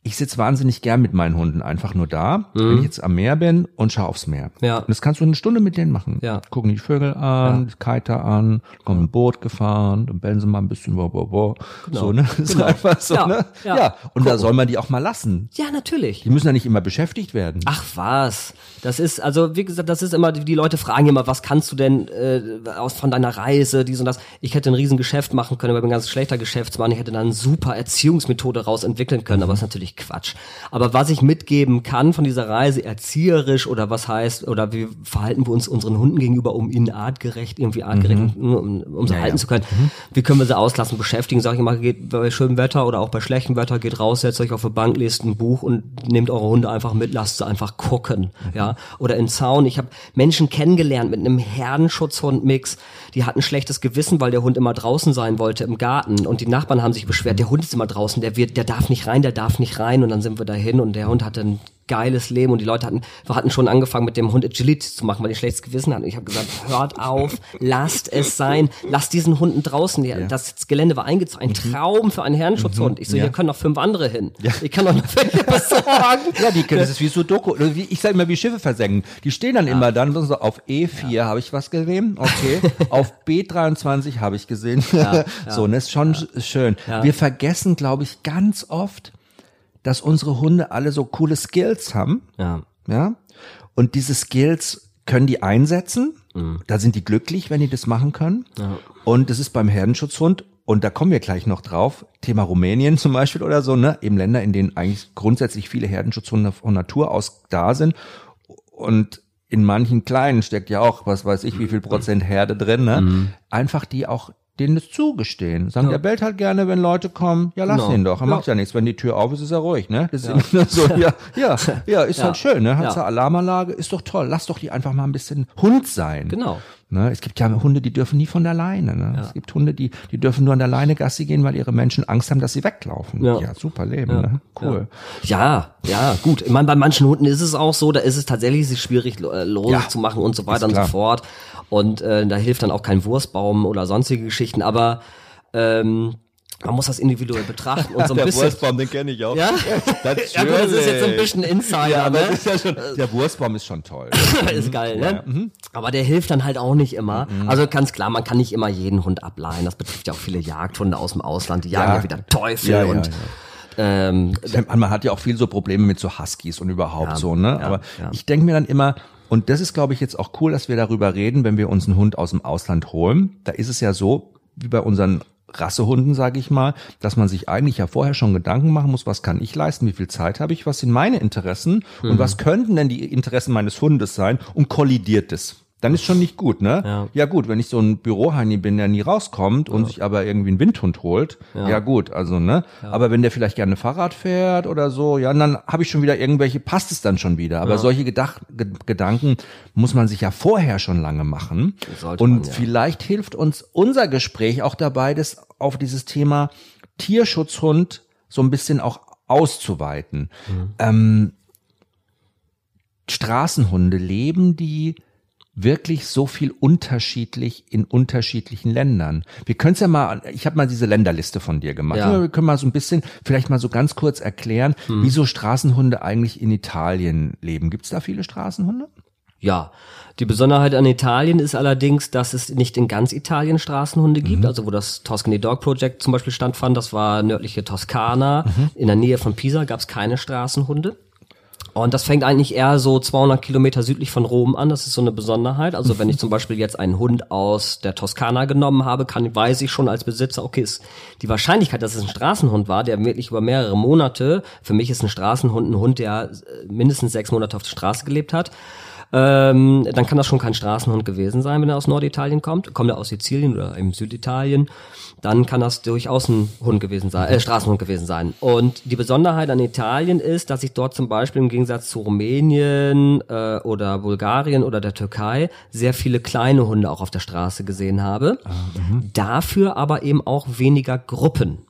Speaker 1: ich sitze wahnsinnig gern mit meinen Hunden einfach nur da, wenn ich jetzt am Meer bin und schaue aufs Meer.
Speaker 2: Mhm. Ja.
Speaker 1: Und das kannst du eine Stunde mit denen machen.
Speaker 2: Ja.
Speaker 1: Gucken die Vögel an, Kiter an, kommen ein Boot gefahren, dann bellen sie mal ein bisschen, wo, wo, wo. So, ne? Das ist
Speaker 2: Genau.
Speaker 1: einfach so,
Speaker 2: Ja,
Speaker 1: ne?
Speaker 2: ja.
Speaker 1: Ja. Und da soll man die auch mal lassen.
Speaker 2: Ja, natürlich.
Speaker 1: Die müssen ja nicht immer beschäftigt werden.
Speaker 2: Ach was, das ist also wie gesagt, das ist immer die Leute fragen immer, was kannst du denn äh, aus von deiner Reise, dies und das. Ich hätte ein riesen Geschäft machen können, aber ich bin ein ganz schlechter Geschäftsmann. Ich hätte dann eine super Erziehungsmethode raus entwickeln können, aber das ist natürlich Quatsch. Aber was ich mitgeben kann von dieser Reise erzieherisch oder was heißt oder wie verhalten wir uns unseren Hunden gegenüber, um ihnen artgerecht irgendwie artgerecht um, um sie halten zu können. Wie können wir sie auslassen, beschäftigen? Sag ich immer, geht bei schönem Wetter oder auch bei schlechtem Wetter, geht raus, setzt euch auf eine Bank, lest ein Buch und nehmt eure Hunde einfach mit, lasst sie einfach gucken, ja. Oder in Zaun. Ich habe Menschen kennengelernt mit einem Herdenschutzhund-Mix, die hatten schlechtes Gewissen, weil der Hund immer draußen sein wollte im Garten. Und die Nachbarn haben sich beschwert, der Hund ist immer draußen, der wird, der darf nicht rein, der darf nicht rein. Und dann sind wir dahin und der Hund hatte ein geiles Leben und die Leute hatten, wir hatten schon angefangen mit dem Hund Agility zu machen, weil die schlechtes Gewissen hatten. Ich habe gesagt, hört auf, lasst es sein, lasst diesen Hunden draußen. Die, Das Gelände war eingezogen, ein Traum für einen Herrenschutzhund. Ich so,
Speaker 1: Ja.
Speaker 2: hier können noch fünf andere hin. Ich kann doch noch welche besorgen.
Speaker 1: Ja, die können, das ist wie Sudoku. Wie, ich sage immer, wie Schiffe versenken. Die stehen dann immer dann so auf E4 habe ich was gesehen, okay. auf B23 habe ich gesehen. so, und das ist schon sch- schön. Wir vergessen, glaube ich, ganz oft, dass unsere Hunde alle so coole Skills haben.
Speaker 2: Ja.
Speaker 1: Ja. Und diese Skills können die einsetzen. Da sind die glücklich, wenn die das machen können. Und das ist beim Herdenschutzhund, und da kommen wir gleich noch drauf, Thema Rumänien zum Beispiel oder so, ne? Eben Länder, in denen eigentlich grundsätzlich viele Herdenschutzhunde von Natur aus da sind. Und in manchen kleinen steckt ja auch, was weiß ich, wie viel Prozent Herde drin, ne? Einfach die auch denen das zugestehen. Sagen, der bellt halt gerne, wenn Leute kommen. Ja, lass
Speaker 2: Genau.
Speaker 1: ihn doch. Er
Speaker 2: Ja.
Speaker 1: macht ja nichts. Wenn die Tür auf ist, ist er ruhig, ne? Das ist so, ja, ja, ja, ist
Speaker 2: Ja.
Speaker 1: halt schön, ne? Hat
Speaker 2: Ja.
Speaker 1: ja. Alarmanlage, ist doch toll. Lass doch die einfach mal ein bisschen Hund sein.
Speaker 2: Genau.
Speaker 1: Ne? Es gibt ja Hunde, die dürfen nie von der Leine. Ne? Es gibt Hunde, die, die dürfen nur an der Leine Gassi gehen, weil ihre Menschen Angst haben, dass sie weglaufen.
Speaker 2: Ja.
Speaker 1: Ja, super Leben. Ne? Cool.
Speaker 2: Ja, ja, gut. Ich meine, bei manchen Hunden ist es auch so, da ist es tatsächlich schwierig, äh, Lose
Speaker 1: Ja,
Speaker 2: zu machen und so weiter und so fort. Und äh, da hilft dann auch kein Wurstbaum oder sonstige Geschichten, aber ähm, man muss das individuell betrachten und so ein bisschen.
Speaker 1: den kenne ich auch.
Speaker 2: Ja?
Speaker 1: Natürlich.
Speaker 2: Ja gut, das ist jetzt so ein bisschen Insider,
Speaker 1: Ja, aber
Speaker 2: ne?
Speaker 1: das ist ja schon, der Wurstbaum ist schon toll.
Speaker 2: ist geil, ne?
Speaker 1: Mhm.
Speaker 2: Aber der hilft dann halt auch nicht immer. Also ganz klar, man kann nicht immer jeden Hund ableihen. Das betrifft ja auch viele Jagdhunde aus dem Ausland. Die jagen ja, wieder Teufel und. Ähm,
Speaker 1: Man hat ja auch viel so Probleme mit so Huskies und überhaupt so, ne? Aber ich denke mir dann immer, und das ist, glaube ich, jetzt auch cool, dass wir darüber reden, wenn wir uns einen Hund aus dem Ausland holen. Da ist es ja so, wie bei unseren Rassehunden, sage ich mal, dass man sich eigentlich ja vorher schon Gedanken machen muss, was kann ich leisten, wie viel Zeit habe ich, was sind meine Interessen und was könnten denn die Interessen meines Hundes sein und kollidiert es. Dann ist schon nicht gut, ne?
Speaker 2: Ja.
Speaker 1: gut, wenn ich so ein Büroheini bin, der nie rauskommt und sich aber irgendwie einen Windhund holt, ja, gut, also, ne? Aber wenn der vielleicht gerne Fahrrad fährt oder so, ja, dann habe ich schon wieder irgendwelche, passt es dann schon wieder. Aber solche Gedach Ge Gedanken muss man sich ja vorher schon lange machen.
Speaker 2: Sollte
Speaker 1: und
Speaker 2: man, ja.
Speaker 1: vielleicht hilft uns unser Gespräch auch dabei, das auf dieses Thema Tierschutzhund so ein bisschen auch auszuweiten.
Speaker 2: Mhm.
Speaker 1: Ähm, Straßenhunde leben die wirklich so viel unterschiedlich in unterschiedlichen Ländern. Wir können es ja mal, ich habe mal diese Länderliste von dir gemacht.
Speaker 2: Ja.
Speaker 1: Wir können mal so ein bisschen, vielleicht mal so ganz kurz erklären,
Speaker 2: Hm.
Speaker 1: wieso Straßenhunde eigentlich in Italien leben. Gibt es da viele Straßenhunde?
Speaker 2: Ja, die Besonderheit an Italien ist allerdings, dass es nicht in ganz Italien Straßenhunde gibt. Also wo das Tuscany Dog Project zum Beispiel stattfand, das war nördliche Toskana. In der Nähe von Pisa gab es keine Straßenhunde. Und das fängt eigentlich eher so 200 Kilometer südlich von Rom an. Das ist so eine Besonderheit. Also wenn ich zum Beispiel jetzt einen Hund aus der Toskana genommen habe, kann, weiß ich schon als Besitzer, okay, ist die Wahrscheinlichkeit, dass es ein Straßenhund war, der wirklich über mehrere Monate, für mich ist ein Straßenhund ein Hund, der äh, mindestens sechs Monate auf der Straße gelebt hat, ähm, dann kann das schon kein Straßenhund gewesen sein, wenn er aus Norditalien kommt. Kommt er aus Sizilien oder im Süditalien, dann kann das durchaus ein Hund gewesen sein, äh, Straßenhund gewesen sein. Und die Besonderheit an Italien ist, dass ich dort zum Beispiel im Gegensatz zu Rumänien äh, oder Bulgarien oder der Türkei sehr viele kleine Hunde auch auf der Straße gesehen habe. Dafür aber eben auch weniger Gruppen.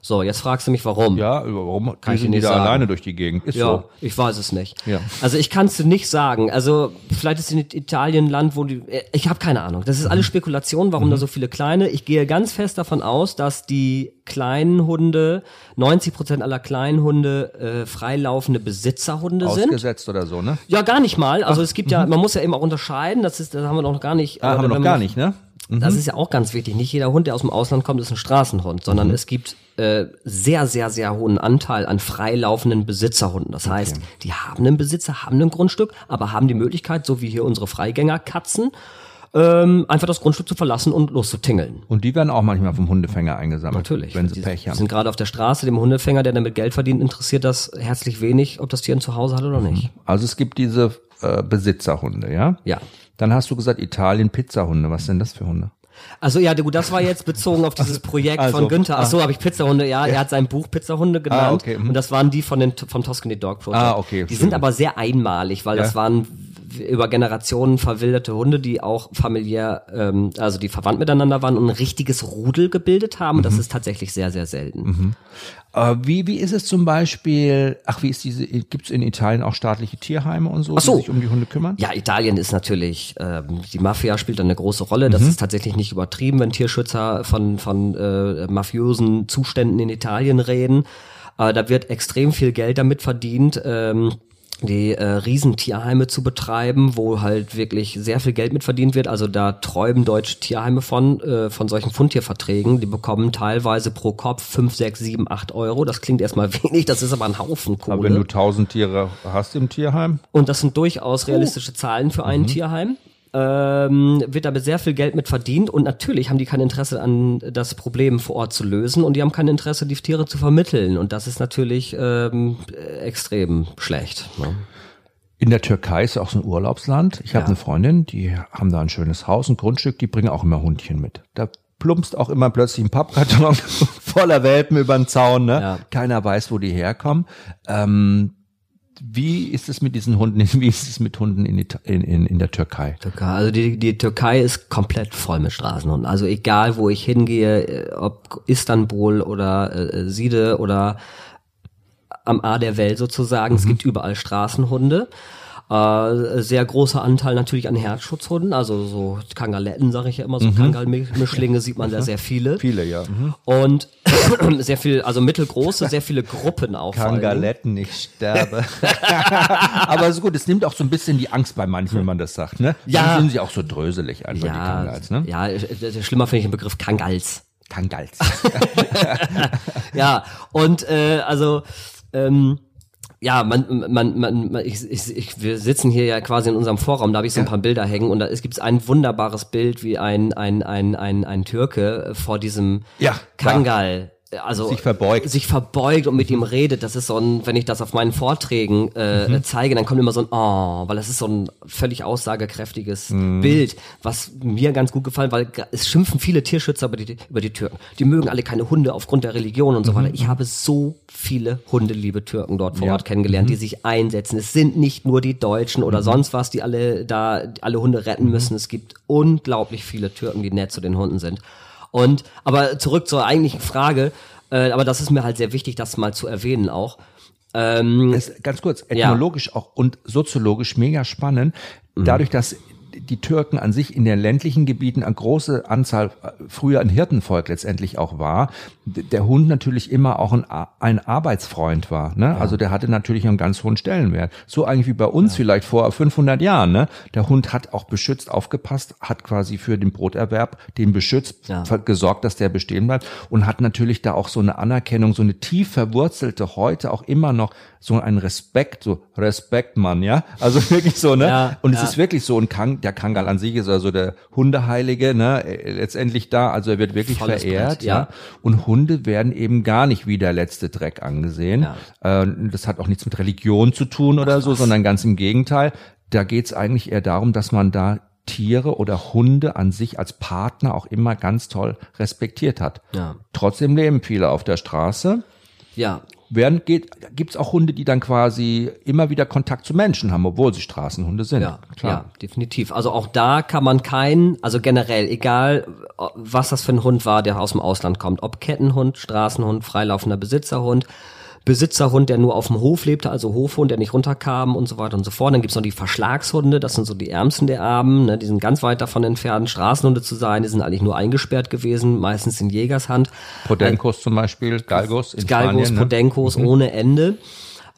Speaker 2: So, jetzt fragst du mich, warum.
Speaker 1: Ja, warum
Speaker 2: Kann ich nicht
Speaker 1: da
Speaker 2: sagen.
Speaker 1: alleine durch die Gegend? Ist
Speaker 2: Ja,
Speaker 1: so.
Speaker 2: ich weiß es nicht.
Speaker 1: Ja.
Speaker 2: Also ich kann es dir nicht sagen. Also vielleicht ist in Italien ein Land, wo die. äh, Ich habe keine Ahnung. Das ist
Speaker 1: Mhm.
Speaker 2: alles Spekulation, warum da so viele kleine. Ich gehe ganz fest davon aus, dass die kleinen Hunde, 90 Prozent aller kleinen Hunde äh, freilaufende Besitzerhunde sind.
Speaker 1: Ausgesetzt oder so, ne?
Speaker 2: Ja, gar nicht mal. Also es gibt ja, man muss ja eben auch unterscheiden. Das ist, das haben wir noch gar nicht.
Speaker 1: Mhm. Ah, haben wir noch gar nicht, ne?
Speaker 2: Das ist ja auch ganz wichtig. Nicht jeder Hund, der aus dem Ausland kommt, ist ein Straßenhund, sondern es gibt äh, sehr, sehr, sehr hohen Anteil an freilaufenden Besitzerhunden. Das heißt, die haben einen Besitzer, haben ein Grundstück, aber haben die Möglichkeit, so wie hier unsere Freigängerkatzen, ähm, einfach das Grundstück zu verlassen und loszutingeln.
Speaker 1: Und die werden auch manchmal vom Hundefänger eingesammelt.
Speaker 2: Natürlich.
Speaker 1: Wenn sie
Speaker 2: die,
Speaker 1: Pech
Speaker 2: die
Speaker 1: haben.
Speaker 2: sind gerade auf der Straße, dem Hundefänger, der damit Geld verdient, interessiert das herzlich wenig, ob das Tier ein Zuhause hat oder nicht.
Speaker 1: Also es gibt diese äh, Besitzerhunde, ja?
Speaker 2: Ja.
Speaker 1: Dann hast du gesagt, Italien Pizzahunde. Was sind das für Hunde?
Speaker 2: Also ja, gut, das war jetzt bezogen auf dieses Projekt
Speaker 1: Also,
Speaker 2: von Günther. Ach so, habe ich Pizzahunde. Ja, er hat sein Buch Pizzahunde genannt.
Speaker 1: Ah, okay, mhm.
Speaker 2: Und das waren die von den vom Tuscany Dog Project.
Speaker 1: Ah, okay,
Speaker 2: Die sind aber sehr einmalig, weil
Speaker 1: Ja.
Speaker 2: das waren über Generationen verwilderte Hunde, die auch familiär, ähm, also die verwandt miteinander waren und ein richtiges Rudel gebildet haben.
Speaker 1: Mhm.
Speaker 2: das ist tatsächlich sehr, sehr selten.
Speaker 1: Äh, wie, wie ist es zum Beispiel, ach, wie ist diese, gibt es in Italien auch staatliche Tierheime und so,
Speaker 2: Ach so.
Speaker 1: die sich um die Hunde kümmern?
Speaker 2: Ja, Italien ist natürlich, ähm, die Mafia spielt da eine große Rolle.
Speaker 1: Mhm.
Speaker 2: Das ist tatsächlich nicht übertrieben, wenn Tierschützer von, von äh, mafiosen Zuständen in Italien reden. Äh, da wird extrem viel Geld damit verdient. Ähm, die äh, Riesentierheime zu betreiben, wo halt wirklich sehr viel Geld mit verdient wird. Also da träumen deutsche Tierheime von, äh, von solchen Fundtierverträgen. Die bekommen teilweise pro Kopf 5, 6, 7, 8 Euro. Das klingt erstmal wenig, das ist aber ein Haufen Kohle.
Speaker 1: Aber wenn du tausend Tiere hast im Tierheim,
Speaker 2: Und das sind durchaus realistische Zahlen für ein Tierheim. Ähm, wird damit sehr viel Geld mit verdient und natürlich haben die kein Interesse an das Problem vor Ort zu lösen und die haben kein Interesse, die Tiere zu vermitteln und das ist natürlich ähm, äh, extrem schlecht. Ne?
Speaker 1: in der Türkei ist auch so ein Urlaubsland. Ich habe
Speaker 2: Ja.
Speaker 1: eine Freundin, die haben da ein schönes Haus, ein Grundstück, die bringen auch immer Hundchen mit. Da plumpst auch immer plötzlich ein Pappkarton voller Welpen über den Zaun, ne?
Speaker 2: Ja.
Speaker 1: Keiner weiß, wo die herkommen. Ähm, wie ist es mit diesen Hunden? Wie ist es mit Hunden in, Ita- in, in, in der Türkei?
Speaker 2: Türkei. Also die, die Türkei ist komplett voll mit Straßenhunden. Also egal, wo ich hingehe, äh, ob Istanbul oder äh, Siede oder am A der Welt sozusagen, es gibt überall Straßenhunde. Äh, sehr großer Anteil natürlich an Herzschutzhunden, also so Kangaletten, sage ich ja immer, so Kangal-Mischlinge sieht man da sehr viele.
Speaker 1: Viele, ja. Mhm.
Speaker 2: Und sehr viel, also mittelgroße, sehr viele Gruppen auch.
Speaker 1: Kangaletten, ich sterbe. Aber so gut, es nimmt auch so ein bisschen die Angst bei manchen, wenn man das sagt, ne?
Speaker 2: Ja.
Speaker 1: Dann sind sie auch so dröselig einfach, die
Speaker 2: Ja,
Speaker 1: Kangals, ne?
Speaker 2: ja, schlimmer finde ich den Begriff Kangals.
Speaker 1: Kangals.
Speaker 2: ja, und äh, also ähm, ja, man, man, man, man ich, ich, ich, wir sitzen hier ja quasi in unserem Vorraum, da habe ich so ein paar Bilder hängen und da es gibt ein wunderbares Bild, wie ein ein ein ein, ein Türke vor diesem
Speaker 1: Ja,
Speaker 2: Kangal also
Speaker 1: Sich verbeugt.
Speaker 2: sich verbeugt und mit ihm redet. Das ist so ein, wenn ich das auf meinen Vorträgen äh,
Speaker 1: Mhm.
Speaker 2: zeige, dann kommt immer so ein Oh, weil das ist so ein völlig aussagekräftiges
Speaker 1: Mhm.
Speaker 2: Bild, was mir ganz gut gefallen, weil es schimpfen viele Tierschützer über die, über die Türken. Die mögen alle keine Hunde aufgrund der Religion und so
Speaker 1: Mhm.
Speaker 2: weiter. Ich habe so viele hundeliebe Türken dort vor
Speaker 1: Ja.
Speaker 2: Ort kennengelernt,
Speaker 1: Mhm.
Speaker 2: die sich einsetzen. Es sind nicht nur die Deutschen oder sonst was, die alle da alle Hunde
Speaker 1: Mhm.
Speaker 2: retten müssen. Es gibt unglaublich viele Türken, die nett zu den Hunden sind. Und aber zurück zur eigentlichen Frage, äh, aber das ist mir halt sehr wichtig, das mal zu erwähnen auch. Ähm,
Speaker 1: ganz kurz, ethnologisch auch und soziologisch mega spannend. Dadurch, dass die Türken an sich in den ländlichen Gebieten eine große Anzahl äh, früher ein Hirtenvolk letztendlich auch war, der Hund natürlich immer auch ein, ein Arbeitsfreund war. Ne? Also der hatte natürlich einen ganz hohen Stellenwert. So eigentlich wie bei uns vielleicht vor 500 Jahren. Ne? Der Hund hat auch beschützt aufgepasst, hat quasi für den Broterwerb den beschützt,
Speaker 2: Ja.
Speaker 1: gesorgt, dass der bestehen bleibt und hat natürlich da auch so eine Anerkennung, so eine tief verwurzelte, heute auch immer noch so ein Respekt, so Respekt, Mann, ja, also wirklich so, ne?
Speaker 2: Ja,
Speaker 1: und es
Speaker 2: ja.
Speaker 1: ist wirklich so ein Kang, der Kangal an sich ist also der Hundeheilige, ne? Letztendlich da, also er wird wirklich
Speaker 2: Volles
Speaker 1: verehrt,
Speaker 2: Brett, ja.
Speaker 1: ja. Und Hunde werden eben gar nicht wie der letzte Dreck angesehen.
Speaker 2: Ja.
Speaker 1: Äh, Das hat auch nichts mit Religion zu tun oder so, sondern ganz im Gegenteil. Da geht es eigentlich eher darum, dass man da Tiere oder Hunde an sich als Partner auch immer ganz toll respektiert hat.
Speaker 2: Ja.
Speaker 1: Trotzdem leben viele auf der Straße.
Speaker 2: ja,
Speaker 1: Während geht, gibt's auch Hunde, die dann quasi immer wieder Kontakt zu Menschen haben, obwohl sie Straßenhunde sind.
Speaker 2: Ja, klar. Ja, definitiv. Also auch da kann man keinen, also generell, egal was das für ein Hund war, der aus dem Ausland kommt, ob Kettenhund, Straßenhund, freilaufender Besitzerhund, Besitzerhund, der nur auf dem Hof lebte, also Hofhund, der nicht runterkam und so weiter und so fort. Dann gibt's noch die Verschlagshunde, das sind so die Ärmsten der Armen, ne? die sind ganz weit davon entfernt, Straßenhunde zu sein, die sind eigentlich nur eingesperrt gewesen, meistens in Jägershand.
Speaker 1: Podenkos äh, zum Beispiel, Galgos in
Speaker 2: Galgos, Spanien, ne? Podenkos mhm. ohne Ende.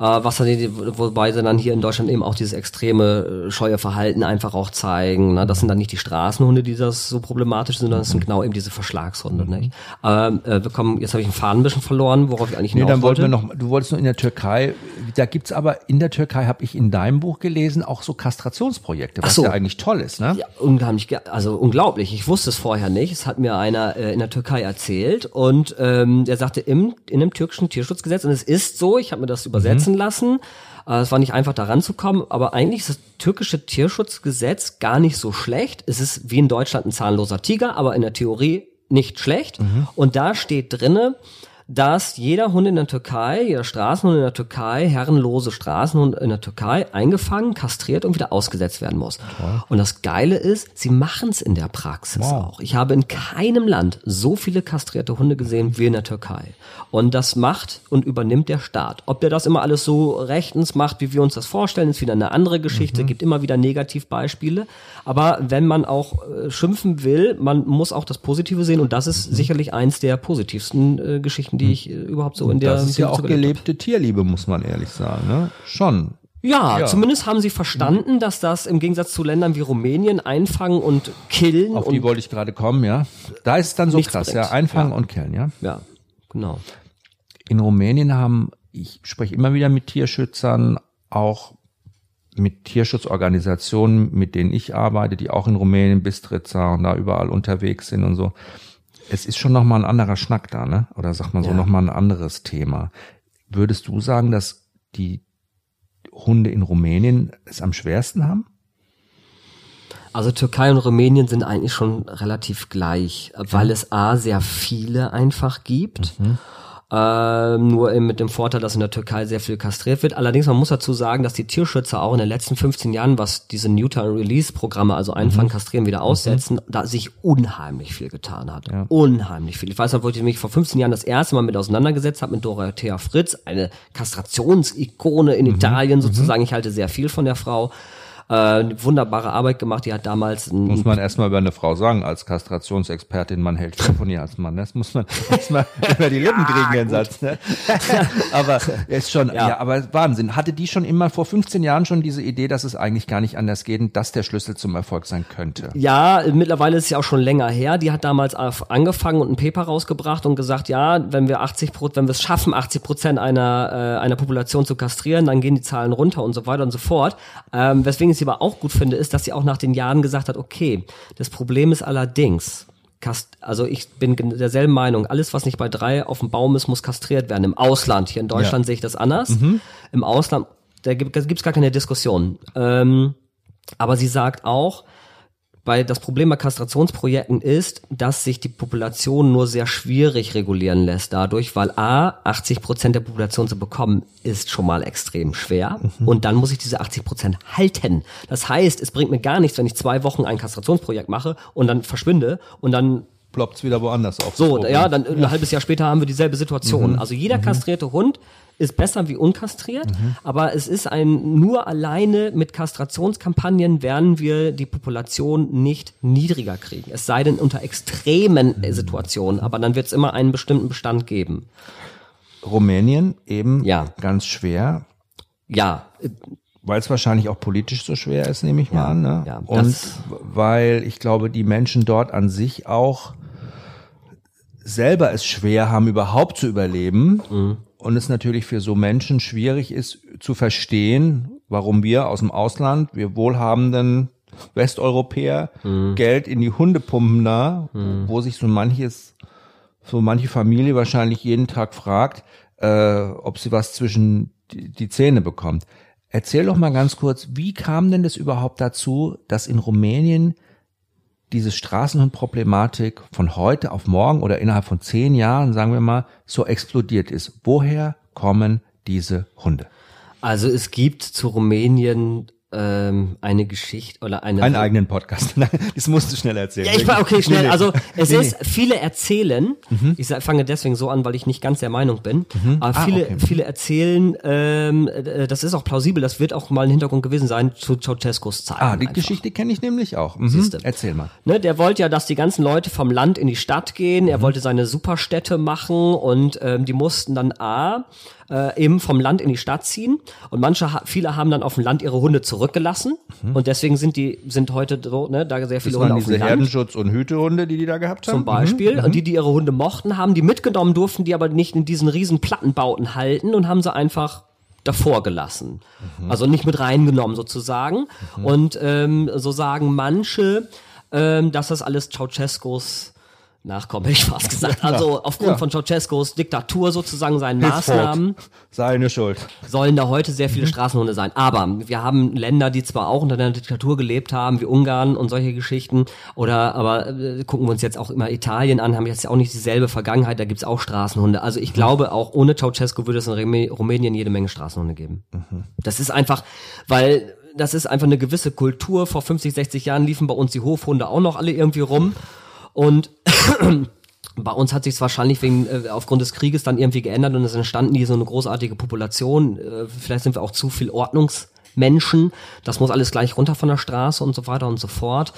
Speaker 2: Äh, was dann, wobei sie dann hier in Deutschland eben auch dieses extreme äh, scheue Verhalten einfach auch zeigen. Ne? Das sind dann nicht die Straßenhunde, die das so problematisch sind, sondern das sind genau eben diese Verschlagshunde. Mhm. Nicht? Ähm, äh, wir kommen, jetzt habe ich einen Faden ein bisschen verloren, worauf ich eigentlich
Speaker 1: nee, dann wollte. Wir noch, du wolltest nur in der Türkei, da gibt's aber in der Türkei, habe ich in deinem Buch gelesen, auch so Kastrationsprojekte, was so. ja eigentlich toll ist. Ne?
Speaker 2: Ja, unglaublich, also unglaublich. Ich wusste es vorher nicht. Es hat mir einer äh, in der Türkei erzählt und ähm, der sagte, im, in einem türkischen Tierschutzgesetz, und es ist so, ich habe mir das übersetzt, mhm lassen. Äh, es war nicht einfach daran zu kommen, aber eigentlich ist das türkische Tierschutzgesetz gar nicht so schlecht. Es ist wie in Deutschland ein zahnloser Tiger, aber in der Theorie nicht schlecht. Mhm. Und da steht drinne, dass jeder Hund in der Türkei, jeder Straßenhund in der Türkei, herrenlose Straßenhund in der Türkei eingefangen, kastriert und wieder ausgesetzt werden muss. Toll. Und das Geile ist, sie machen es in der Praxis wow. auch. Ich habe in keinem Land so viele kastrierte Hunde gesehen wie in der Türkei. Und das macht und übernimmt der Staat. Ob der das immer alles so rechtens macht, wie wir uns das vorstellen, ist wieder eine andere Geschichte. Mhm. Gibt immer wieder Negativbeispiele. Aber wenn man auch äh, schimpfen will, man muss auch das Positive sehen. Und das ist mhm. sicherlich eins der positivsten äh, Geschichten, die ich äh, überhaupt so in der.
Speaker 1: Das ist ja auch gelebte hab. Tierliebe, muss man ehrlich sagen, ne? Schon.
Speaker 2: Ja, ja, zumindest haben sie verstanden, dass das im Gegensatz zu Ländern wie Rumänien einfangen und killen.
Speaker 1: Auf die wollte ich gerade kommen, ja. Da ist es dann so krass, bringt. ja. Einfangen ja. und killen, ja.
Speaker 2: Ja, genau.
Speaker 1: In Rumänien haben, ich spreche immer wieder mit Tierschützern, auch mit Tierschutzorganisationen, mit denen ich arbeite, die auch in Rumänien, Bistritza und da überall unterwegs sind und so es ist schon nochmal ein anderer Schnack da, ne? Oder sagt man so ja. nochmal ein anderes Thema. Würdest du sagen, dass die Hunde in Rumänien es am schwersten haben?
Speaker 2: Also Türkei und Rumänien sind eigentlich schon relativ gleich, weil es A sehr viele einfach gibt. Mhm. Äh, nur eben mit dem Vorteil, dass in der Türkei sehr viel kastriert wird. Allerdings, man muss dazu sagen, dass die Tierschützer auch in den letzten 15 Jahren, was diese Neuter-Release-Programme, also Einfangen, mhm. Kastrieren, wieder aussetzen, mhm. da sich unheimlich viel getan hat. Ja. Unheimlich viel. Ich weiß noch, wo ich mich vor 15 Jahren das erste Mal mit auseinandergesetzt habe, mit Dorothea Fritz, eine Kastrationsikone in mhm. Italien sozusagen. Mhm. Ich halte sehr viel von der Frau äh, wunderbare Arbeit gemacht. Die hat damals
Speaker 1: muss man erstmal über eine Frau sagen als Kastrationsexpertin, man hält viel von ihr als Mann. Das muss man erstmal über die Lippen kriegen, den Satz. Ne? aber ist schon, ja. ja, aber Wahnsinn. Hatte die schon immer vor 15 Jahren schon diese Idee, dass es eigentlich gar nicht anders geht und dass der Schlüssel zum Erfolg sein könnte?
Speaker 2: Ja, mittlerweile ist es ja auch schon länger her. Die hat damals angefangen und ein Paper rausgebracht und gesagt, ja, wenn wir 80% wenn wir es schaffen, 80 Prozent einer äh, einer Population zu kastrieren, dann gehen die Zahlen runter und so weiter und so fort. Ähm, weswegen ich aber auch gut finde, ist, dass sie auch nach den Jahren gesagt hat, okay, das Problem ist allerdings, also ich bin derselben Meinung, alles, was nicht bei drei auf dem Baum ist, muss kastriert werden. Im Ausland, hier in Deutschland ja. sehe ich das anders. Mhm. Im Ausland, da gibt es gar keine Diskussion. Ähm, aber sie sagt auch, weil das Problem bei Kastrationsprojekten ist, dass sich die Population nur sehr schwierig regulieren lässt dadurch, weil A, 80 Prozent der Population zu bekommen, ist schon mal extrem schwer. Mhm. Und dann muss ich diese 80 Prozent halten. Das heißt, es bringt mir gar nichts, wenn ich zwei Wochen ein Kastrationsprojekt mache und dann verschwinde und dann
Speaker 1: ploppt wieder woanders auf.
Speaker 2: So, ja, dann ein halbes Jahr später haben wir dieselbe Situation. Mhm. Also jeder mhm. kastrierte Hund ist besser wie unkastriert, mhm. aber es ist ein, nur alleine mit Kastrationskampagnen werden wir die Population nicht niedriger kriegen. Es sei denn unter extremen mhm. Situationen, aber dann wird es immer einen bestimmten Bestand geben.
Speaker 1: Rumänien eben ja. ganz schwer.
Speaker 2: Ja.
Speaker 1: Weil es wahrscheinlich auch politisch so schwer ist, nehme ich mal ja, an. Ne? Ja, Und weil ich glaube, die Menschen dort an sich auch selber es schwer haben, überhaupt zu überleben. Mhm und es natürlich für so Menschen schwierig ist zu verstehen, warum wir aus dem Ausland, wir wohlhabenden Westeuropäer, mhm. Geld in die Hunde pumpen da, mhm. wo sich so manches, so manche Familie wahrscheinlich jeden Tag fragt, äh, ob sie was zwischen die, die Zähne bekommt. Erzähl doch mal ganz kurz, wie kam denn das überhaupt dazu, dass in Rumänien diese Straßenhundproblematik von heute auf morgen oder innerhalb von zehn Jahren, sagen wir mal, so explodiert ist. Woher kommen diese Hunde?
Speaker 2: Also es gibt zu Rumänien ähm, eine Geschichte oder eine
Speaker 1: einen eigenen Podcast. das musst du schnell erzählen.
Speaker 2: Ja, ich war okay schnell. Also es nee, ist viele erzählen. Mhm. Ich fange deswegen so an, weil ich nicht ganz der Meinung bin. Mhm. Aber ah, viele okay. viele erzählen. Ähm, äh, das ist auch plausibel. Das wird auch mal ein Hintergrund gewesen sein zu Ceausescus Zeit.
Speaker 1: Ah, die einfach. Geschichte kenne ich nämlich auch. Mhm. Siehste. Erzähl mal.
Speaker 2: Ne, der wollte ja, dass die ganzen Leute vom Land in die Stadt gehen. Er mhm. wollte seine Superstädte machen und ähm, die mussten dann a äh, eben vom Land in die Stadt ziehen. Und manche, viele haben dann auf dem Land ihre Hunde zurückgelassen. Mhm. Und deswegen sind die, sind heute so, ne, da sehr viele das
Speaker 1: Hunde auf dem Land. Herdenschutz- und Hütehunde, die die da gehabt haben?
Speaker 2: Zum Beispiel. Mhm. Und die, die ihre Hunde mochten, haben die mitgenommen, durften die aber nicht in diesen riesen Plattenbauten halten und haben sie einfach davor gelassen. Mhm. Also nicht mit reingenommen sozusagen. Mhm. Und ähm, so sagen manche, ähm, dass das alles Ceausescus nachkommen, hätte ich fast gesagt. Also aufgrund ja. von Ceausescus Diktatur sozusagen, seinen His Maßnahmen. Fault.
Speaker 1: Seine Schuld.
Speaker 2: Sollen da heute sehr viele mhm. Straßenhunde sein. Aber wir haben Länder, die zwar auch unter der Diktatur gelebt haben, wie Ungarn und solche Geschichten, oder aber äh, gucken wir uns jetzt auch immer Italien an, haben jetzt auch nicht dieselbe Vergangenheit, da gibt's auch Straßenhunde. Also ich mhm. glaube, auch ohne Ceausescu würde es in Rumänien jede Menge Straßenhunde geben. Mhm. Das ist einfach, weil das ist einfach eine gewisse Kultur. Vor 50, 60 Jahren liefen bei uns die Hofhunde auch noch alle irgendwie rum. Und bei uns hat sich es wahrscheinlich wegen äh, aufgrund des Krieges dann irgendwie geändert und es entstanden hier so eine großartige Population. Äh, vielleicht sind wir auch zu viel Ordnungsmenschen. Das muss alles gleich runter von der Straße und so weiter und so fort.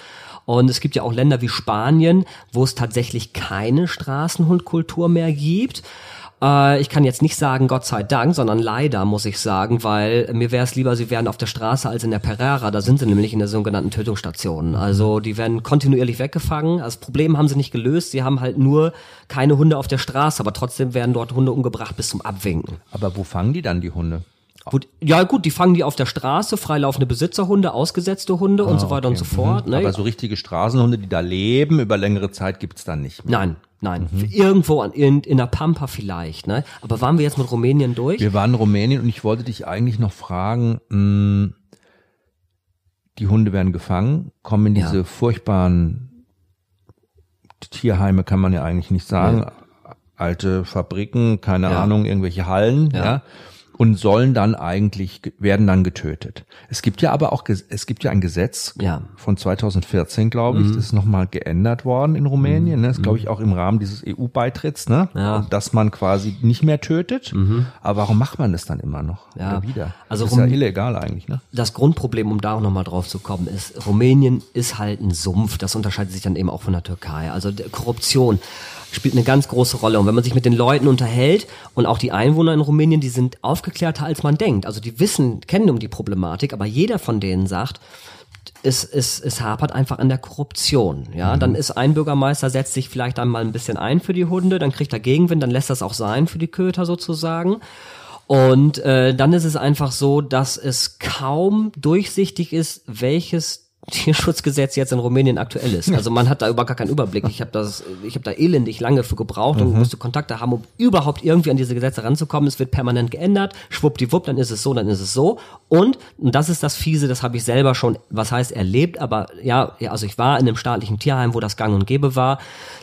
Speaker 2: Und es gibt ja auch Länder wie Spanien, wo es tatsächlich keine Straßenhundkultur mehr gibt. Äh, ich kann jetzt nicht sagen Gott sei Dank, sondern leider muss ich sagen, weil mir wäre es lieber, sie wären auf der Straße als in der Pereira. Da sind sie nämlich in der sogenannten Tötungsstation. Also die werden kontinuierlich weggefangen. Das Problem haben sie nicht gelöst. Sie haben halt nur keine Hunde auf der Straße, aber trotzdem werden dort Hunde umgebracht bis zum Abwinken.
Speaker 1: Aber wo fangen die dann die Hunde?
Speaker 2: Gut, ja gut, die fangen die auf der Straße, freilaufende Besitzerhunde, ausgesetzte Hunde ah, und so weiter okay. und so fort.
Speaker 1: Mhm. Ne? Aber so richtige Straßenhunde, die da leben, über längere Zeit gibt's dann nicht
Speaker 2: mehr. Nein, nein. Mhm. Irgendwo an, in, in der Pampa vielleicht. Ne? Aber waren wir jetzt mit Rumänien durch?
Speaker 1: Wir waren in Rumänien und ich wollte dich eigentlich noch fragen, mh, hm, die Hunde werden gefangen, kommen in diese ja. furchtbaren Tierheime, kann man ja eigentlich nicht sagen. Ja. Alte Fabriken, keine ja. Ahnung, irgendwelche Hallen, ja und sollen dann eigentlich, werden dann getötet. Es gibt ja aber auch, es gibt ja ein Gesetz ja. von 2014, glaube ich, mhm. das ist nochmal geändert worden in Rumänien, mhm. ne? das ist, glaube ich, auch im Rahmen dieses EU-Beitritts, ne? Ja. dass man quasi nicht mehr tötet. Mhm. Aber warum macht man das dann immer noch? Ja. Oder wieder?
Speaker 2: Also
Speaker 1: das ist ja illegal eigentlich, ne?
Speaker 2: Das Grundproblem, um da auch nochmal drauf zu kommen, ist, Rumänien ist halt ein Sumpf. Das unterscheidet sich dann eben auch von der Türkei. Also Korruption spielt eine ganz große Rolle. Und wenn man sich mit den Leuten unterhält und auch die Einwohner in Rumänien, die sind aufgeklärter als man denkt. Also die wissen, kennen um die Problematik, aber jeder von denen sagt, es, es, es hapert einfach an der Korruption. Ja, mhm. dann ist ein Bürgermeister, setzt sich vielleicht einmal ein bisschen ein für die Hunde, dann kriegt er Gegenwind, dann lässt das auch sein für die Köter sozusagen. Und äh, dann ist es einfach so, dass es kaum durchsichtig ist, welches Tierschutzgesetz jetzt in Rumänien aktuell ist. Also man hat da überhaupt gar keinen Überblick. Ich habe das, ich habe da elendig lange für gebraucht und mhm. musste Kontakte haben, um überhaupt irgendwie an diese Gesetze ranzukommen. Es wird permanent geändert. Schwuppdiwupp, dann ist es so, dann ist es so. Und, und das ist das Fiese, das habe ich selber schon, was heißt erlebt, aber ja, also ich war in einem staatlichen Tierheim, wo das gang und gäbe war.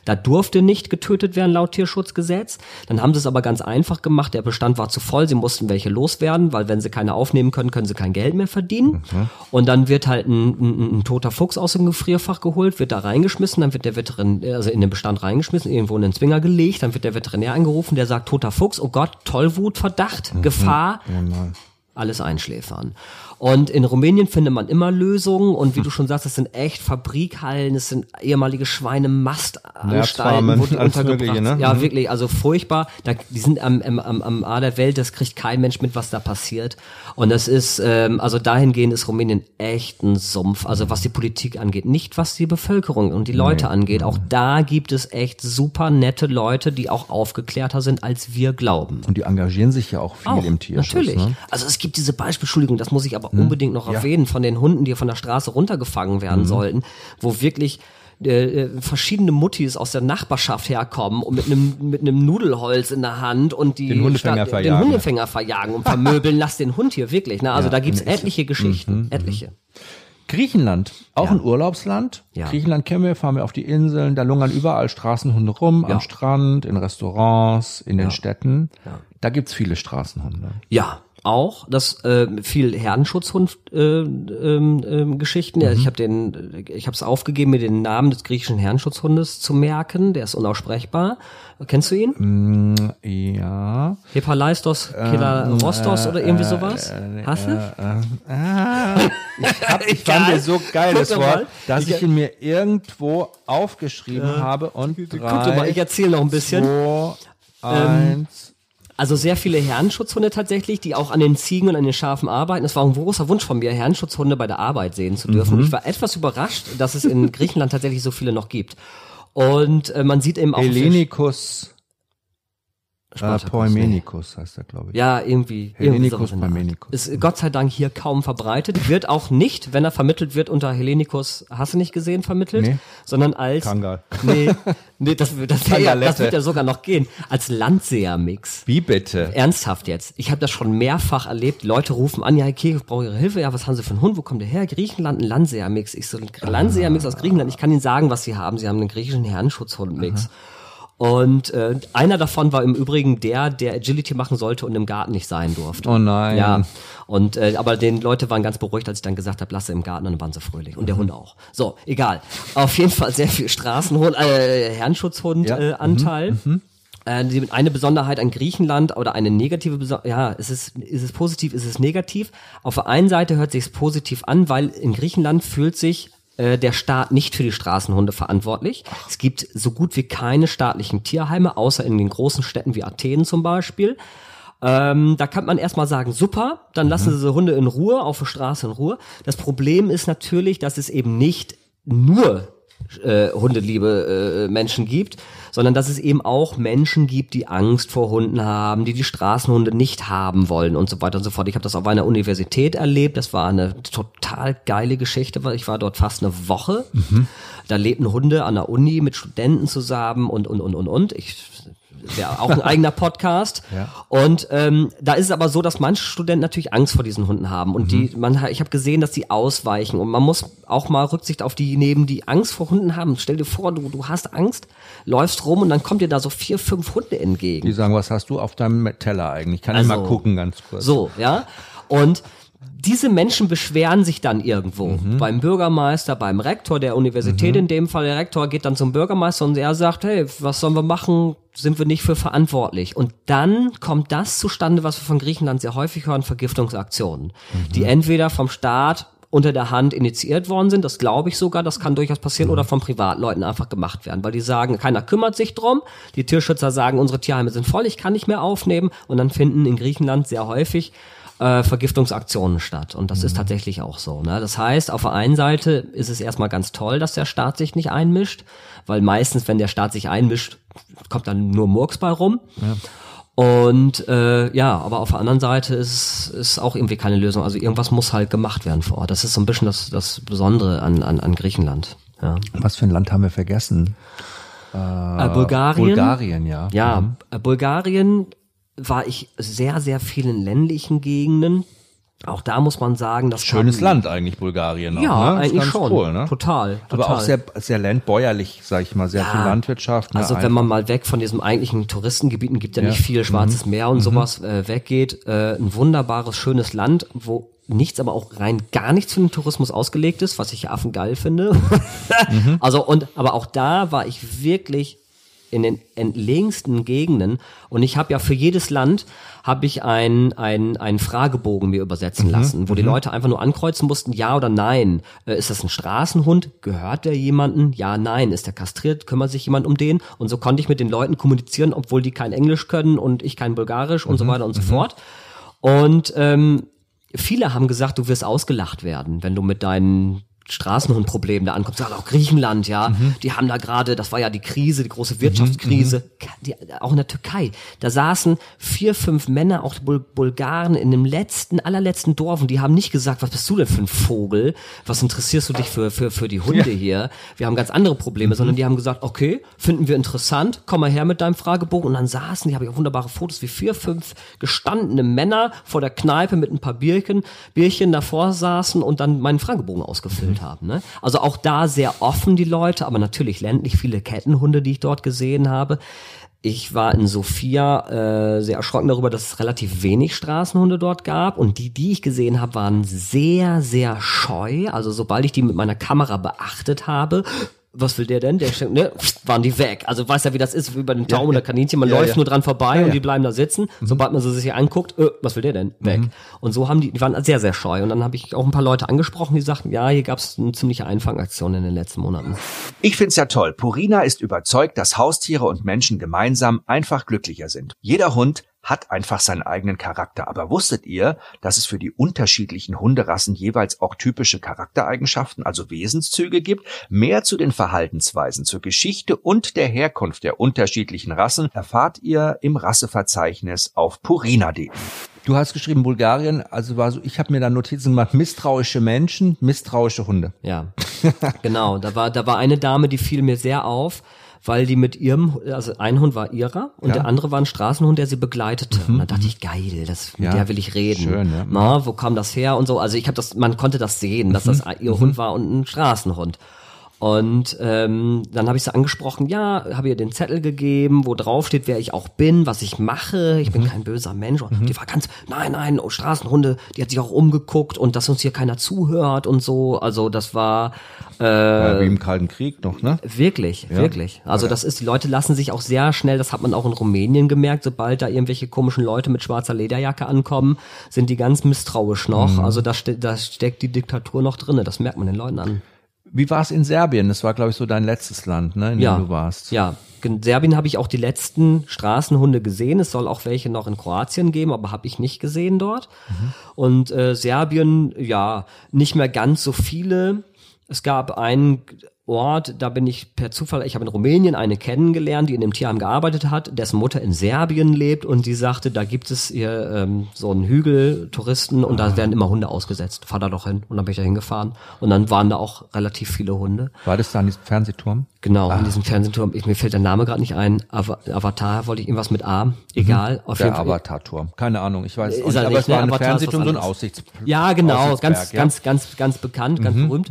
Speaker 2: Da durfte nicht getötet werden laut Tierschutzgesetz. Dann haben sie es aber ganz einfach gemacht. Der Bestand war zu voll. Sie mussten welche loswerden, weil wenn sie keine aufnehmen können, können sie kein Geld mehr verdienen. Mhm. Und dann wird halt ein, ein ein toter Fuchs aus dem Gefrierfach geholt, wird da reingeschmissen, dann wird der Veterinär, also in den Bestand reingeschmissen, irgendwo in den Zwinger gelegt, dann wird der Veterinär angerufen, der sagt, toter Fuchs, oh Gott, Tollwut, Verdacht, mhm. Gefahr, oh alles einschläfern. Und in Rumänien findet man immer Lösungen und wie du schon sagst, es sind echt Fabrikhallen, es sind ehemalige Schweinemastanstalten, wo die untergebracht sind. Ne? Ja, mhm. wirklich, also furchtbar. Da, die sind am, am, am, am A der Welt, das kriegt kein Mensch mit, was da passiert. Und das ist, ähm, also dahingehend ist Rumänien echt ein Sumpf. Also was die Politik angeht, nicht was die Bevölkerung und die Leute nee. angeht. Auch da gibt es echt super nette Leute, die auch aufgeklärter sind, als wir glauben.
Speaker 1: Und die engagieren sich ja auch viel auch, im Tierschutz.
Speaker 2: Natürlich. Ne? Also es gibt diese Beispielschuldigung, das muss ich aber aber hm. unbedingt noch ja. erwähnen von den Hunden, die von der Straße runtergefangen werden mhm. sollten, wo wirklich äh, äh, verschiedene Muttis aus der Nachbarschaft herkommen und mit einem mit einem Nudelholz in der Hand und die
Speaker 1: den Hundefänger
Speaker 2: Stadt, verjagen, den Hundefänger verjagen und vermöbeln. Lass den Hund hier wirklich. Ne? Also ja, da gibt's etliche Geschichten, mhm. etliche.
Speaker 1: Griechenland, auch
Speaker 2: Ja.
Speaker 1: ein Urlaubsland.
Speaker 2: Ja.
Speaker 1: Griechenland kennen wir, fahren wir auf die Inseln, da lungern überall Straßenhunde rum,
Speaker 2: Ja.
Speaker 1: am Strand, in Restaurants, in den Städten. Da gibt's viele Straßenhunde.
Speaker 2: Ja, auch das äh, viel Herdenschutzhund äh, ähm, ähm, Geschichten. Ja, ich habe den, ich habe es aufgegeben, mir den Namen des griechischen Herdenschutzhundes zu merken. Der ist unaussprechbar. Kennst du ihn?
Speaker 1: Ja.
Speaker 2: Hepalaistos Kelarostos oder irgendwie sowas? Hast du?
Speaker 1: Ich, hab, ich fand den so geil,
Speaker 2: Guck
Speaker 1: das Wort, dass
Speaker 2: Ich-
Speaker 1: ich ihn mir irgendwo aufgeschrieben habe und
Speaker 2: Guck doch mal,
Speaker 1: drei,
Speaker 2: ich erzähle noch ein bisschen.
Speaker 1: zwei, eins.
Speaker 2: Also sehr viele Herrenschutzhunde tatsächlich, die auch an den Ziegen und an den Schafen arbeiten. Es war ein großer Wunsch von mir, Herrenschutzhunde bei der Arbeit sehen zu dürfen. Und ich war etwas überrascht, dass es in Griechenland tatsächlich so viele noch gibt. Und äh, man sieht eben auch
Speaker 1: Hellenikus äh,
Speaker 2: Spartacus,
Speaker 1: Poimenikus heißt er, glaube ich.
Speaker 2: Ja, irgendwie. irgendwie
Speaker 1: Hellenikus
Speaker 2: Art.
Speaker 1: Parmenicus.
Speaker 2: Ist Gott sei Dank hier kaum verbreitet. Wird auch nicht, wenn er vermittelt wird, unter Hellenikus, hast du nicht gesehen, vermittelt,
Speaker 1: Nee.
Speaker 2: sondern als.
Speaker 1: Kangal.
Speaker 2: Nee, nee das, das, das, ja, das
Speaker 1: Kangalette.
Speaker 2: wird ja sogar noch gehen. Als Landseher-Mix.
Speaker 1: Wie bitte?
Speaker 2: Ernsthaft jetzt. Ich habe das schon mehrfach erlebt. Leute rufen an, ja, okay, ich brauche Ihre Hilfe. Ja, was haben Sie für einen Hund? Wo kommt der her? Griechenland, ein Landseher-Mix. Ich so, ein Landseher-Mix aus Griechenland. Ich kann Ihnen sagen, was Sie haben. Sie haben einen griechischen Herrenschutzhund-Mix. Und äh, einer davon war im Übrigen der, der Agility machen sollte und im Garten nicht sein durfte.
Speaker 1: Oh nein.
Speaker 2: Ja, und äh, aber den Leute waren ganz beruhigt, als ich dann gesagt habe, lasse im Garten, und dann waren sie fröhlich und der
Speaker 1: Mhm.
Speaker 2: Hund auch. So, egal. Auf jeden Fall sehr viel Straßenhund, äh, Herrenschutzhund
Speaker 1: Ja. Mhm.
Speaker 2: äh, Anteil. Äh, die- eine Besonderheit an Griechenland oder eine negative Besonderheit, ja, ist es, ist es positiv, ist es negativ? Auf der einen Seite hört sich positiv an, weil in Griechenland fühlt sich äh, der Staat nicht für die Straßenhunde verantwortlich. Es gibt so gut wie keine staatlichen Tierheime, außer in den großen Städten wie Athen zum Beispiel. Ähm, da kann man erstmal sagen, super, dann lassen Sie diese Hunde in Ruhe, auf der Straße in Ruhe. Das Problem ist natürlich, dass es eben nicht nur äh, hundeliebe äh, Menschen gibt, sondern dass es eben auch Menschen gibt, die Angst vor Hunden haben, die die Straßenhunde nicht haben wollen und so weiter und so fort. Ich habe das auf einer Universität erlebt. Das war eine total geile Geschichte, weil ich war dort fast eine Woche. Da lebten Hunde an der Uni mit Studenten zusammen und und und und und. Ich wäre auch ein eigener Podcast.
Speaker 1: Ja.
Speaker 2: Und ähm, da ist es aber so, dass manche Studenten natürlich Angst vor diesen Hunden haben. Und die, man, ich habe gesehen, dass die ausweichen. Und man muss auch mal Rücksicht auf die nehmen, die Angst vor Hunden haben. Stell dir vor, du, du hast Angst, läufst rum und dann kommt dir da so vier, fünf Hunde entgegen.
Speaker 1: Die sagen, was hast du auf deinem Teller eigentlich? Kann ich
Speaker 2: Also,
Speaker 1: mal gucken, ganz kurz.
Speaker 2: So, ja. Und diese Menschen beschweren sich dann irgendwo
Speaker 1: Mhm.
Speaker 2: beim Bürgermeister, beim Rektor der Universität in dem Fall. Der Rektor geht dann zum Bürgermeister und er sagt, hey, was sollen wir machen? Sind wir nicht für verantwortlich? Und dann kommt das zustande, was wir von Griechenland sehr häufig hören, Vergiftungsaktionen,
Speaker 1: Mhm.
Speaker 2: die entweder vom Staat unter der Hand initiiert worden sind, das glaube ich sogar, das kann durchaus passieren, oder von Privatleuten einfach gemacht werden, weil die sagen, keiner kümmert sich drum, die Tierschützer sagen, unsere Tierheime sind voll, ich kann nicht mehr aufnehmen und dann finden in Griechenland sehr häufig äh, Vergiftungsaktionen statt. Und das ist tatsächlich auch so. Ne? Das heißt, auf der einen Seite ist es erstmal ganz toll, dass der Staat sich nicht einmischt, weil meistens, wenn der Staat sich einmischt, kommt dann nur Murks bei rum. Und äh, ja, aber auf der anderen Seite ist ist auch irgendwie keine Lösung. Also irgendwas muss halt gemacht werden vor Ort. Das ist so ein bisschen das, das Besondere an, an, an Griechenland. Ja.
Speaker 1: Was für ein Land haben wir vergessen?
Speaker 2: Äh, Bulgarien.
Speaker 1: Bulgarien, ja.
Speaker 2: Ja, äh, Bulgarien war ich sehr, sehr vielen ländlichen Gegenden. Auch da muss man sagen, das
Speaker 1: Schönes Land eigentlich, Bulgarien. Auch,
Speaker 2: Ja,
Speaker 1: ne?
Speaker 2: Eigentlich schon.
Speaker 1: Cool, ne?
Speaker 2: Total, total.
Speaker 1: Aber auch sehr, sehr landbäuerlich, sag ich mal, sehr
Speaker 2: Ja.
Speaker 1: viel Landwirtschaft. Ne?
Speaker 2: Also wenn man mal weg von diesem eigentlichen Touristengebieten, gibt ja,
Speaker 1: Ja. Mhm.
Speaker 2: nicht viel, Schwarzes Meer und sowas äh, weggeht, äh, ein wunderbares, schönes Land, wo nichts, aber auch rein gar nichts für den Tourismus ausgelegt ist, was ich ja affengeil finde.
Speaker 1: Mhm.
Speaker 2: Also und aber auch da war ich wirklich in den entlegensten Gegenden und ich habe ja für jedes Land habe ich einen einen Fragebogen mir übersetzen lassen, wo die Leute einfach nur ankreuzen mussten, ja oder nein. Äh, ist das ein Straßenhund? Gehört der jemanden? Ja, nein. Ist der kastriert? Kümmert sich jemand um den? Und so konnte ich mit den Leuten kommunizieren, obwohl die kein Englisch können und ich kein Bulgarisch und so weiter und so fort. Und ähm, viele haben gesagt, du wirst ausgelacht werden, wenn du mit deinen Straßenhundproblem da ankommt, sagen auch Griechenland, ja, mhm. die haben da gerade, das war ja die Krise, die große Wirtschaftskrise, mhm. die, auch in der Türkei, da saßen vier, fünf Männer, auch Bul Bulgaren in dem letzten, allerletzten Dorf und die haben nicht gesagt, was bist du denn für ein Vogel, was interessierst du dich für, für, für die Hunde ja. hier, wir haben ganz andere Probleme, mhm. sondern die haben gesagt, okay, finden wir interessant, komm mal her mit deinem Fragebogen und dann saßen, die habe ich auch wunderbare Fotos, wie vier, fünf gestandene Männer vor der Kneipe mit ein paar Bierchen, Bierchen davor saßen und dann meinen Fragebogen ausgefüllt gespielt haben. Ne? Also auch da sehr offen die Leute, aber natürlich ländlich viele Kettenhunde, die ich dort gesehen habe. Ich war in Sofia äh, sehr erschrocken darüber, dass es relativ wenig Straßenhunde dort gab und die, die ich gesehen habe, waren sehr, sehr scheu. Also sobald ich die mit meiner Kamera beachtet habe, was will der denn? Der ne, waren die weg. Also weiß ja, wie das ist, wie bei den Tauben ja, oder Kaninchen. Man ja, läuft ja. nur dran vorbei und die bleiben da sitzen. Mhm. Sobald man sie sich anguckt, äh, was will der denn? Weg. Mhm. Und so haben die, die waren sehr, sehr scheu. Und dann habe ich auch ein paar Leute angesprochen, die sagten, ja, hier gab es eine ziemliche Einfangaktion in den letzten Monaten.
Speaker 1: Ich find's ja toll. Purina ist überzeugt, dass Haustiere und Menschen gemeinsam einfach glücklicher sind. Jeder Hund hat einfach seinen eigenen Charakter. Aber wusstet ihr, dass es für die unterschiedlichen Hunderassen jeweils auch typische Charaktereigenschaften, also Wesenszüge gibt? Mehr zu den Verhaltensweisen, zur Geschichte und der Herkunft der unterschiedlichen Rassen erfahrt ihr im Rasseverzeichnis auf purina.de. Du hast geschrieben Bulgarien, also war so, ich habe mir da Notizen gemacht, misstrauische Menschen, misstrauische Hunde.
Speaker 2: Ja, genau. Da war, da war eine Dame, die fiel mir sehr auf weil die mit ihrem, also ein Hund war ihrer und ja. der andere war ein Straßenhund, der sie begleitete. Mhm. Und dann dachte ich, geil, das, mit ja. der will ich reden. Schön, ja. Na, wo kam das her und so. Also ich habe das, man konnte das sehen, dass das mhm. ihr mhm. Hund war und ein Straßenhund. Und ähm, dann habe ich sie angesprochen, ja, habe ihr den Zettel gegeben, wo drauf steht, wer ich auch bin, was ich mache. Ich bin mhm. kein böser Mensch. Und mhm. die war ganz, nein, nein, oh, Straßenhunde, die hat sich auch umgeguckt und dass uns hier keiner zuhört und so. Also das war
Speaker 1: äh, ja, wie im Kalten Krieg noch, ne?
Speaker 2: Wirklich, ja. wirklich. Also das ist, die Leute lassen sich auch sehr schnell, das hat man auch in Rumänien gemerkt, sobald da irgendwelche komischen Leute mit schwarzer Lederjacke ankommen, sind die ganz misstrauisch noch. Mhm. Also da, ste da steckt die Diktatur noch drinne. Das merkt man den Leuten an.
Speaker 1: Wie war es in Serbien? Das war, glaube ich, so dein letztes Land, ne, in
Speaker 2: ja,
Speaker 1: dem du warst.
Speaker 2: Ja, in Serbien habe ich auch die letzten Straßenhunde gesehen. Es soll auch welche noch in Kroatien geben, aber habe ich nicht gesehen dort. Mhm. Und äh, Serbien, ja, nicht mehr ganz so viele. Es gab einen Ort, da bin ich per Zufall, ich habe in Rumänien eine kennengelernt, die in dem Tierheim gearbeitet hat, dessen Mutter in Serbien lebt und die sagte, da gibt es hier ähm, so einen Hügel, Touristen und ah. da werden immer Hunde ausgesetzt. Fahr da doch hin. Und dann bin ich da hingefahren und dann waren da auch relativ viele Hunde.
Speaker 1: War das da an diesem Fernsehturm?
Speaker 2: Genau, ah. in diesem Fernsehturm. Ich, mir fällt der Name gerade nicht ein. Avatar wollte ich irgendwas mit A. Egal.
Speaker 1: Mhm. Der Avatar-Turm. Keine Ahnung, ich weiß ist nicht, aber nicht, es war ne? ein Fernsehturm, so ein Aussichts
Speaker 2: Ja, genau, ganz, ganz, ganz, ganz bekannt, ganz mhm. berühmt.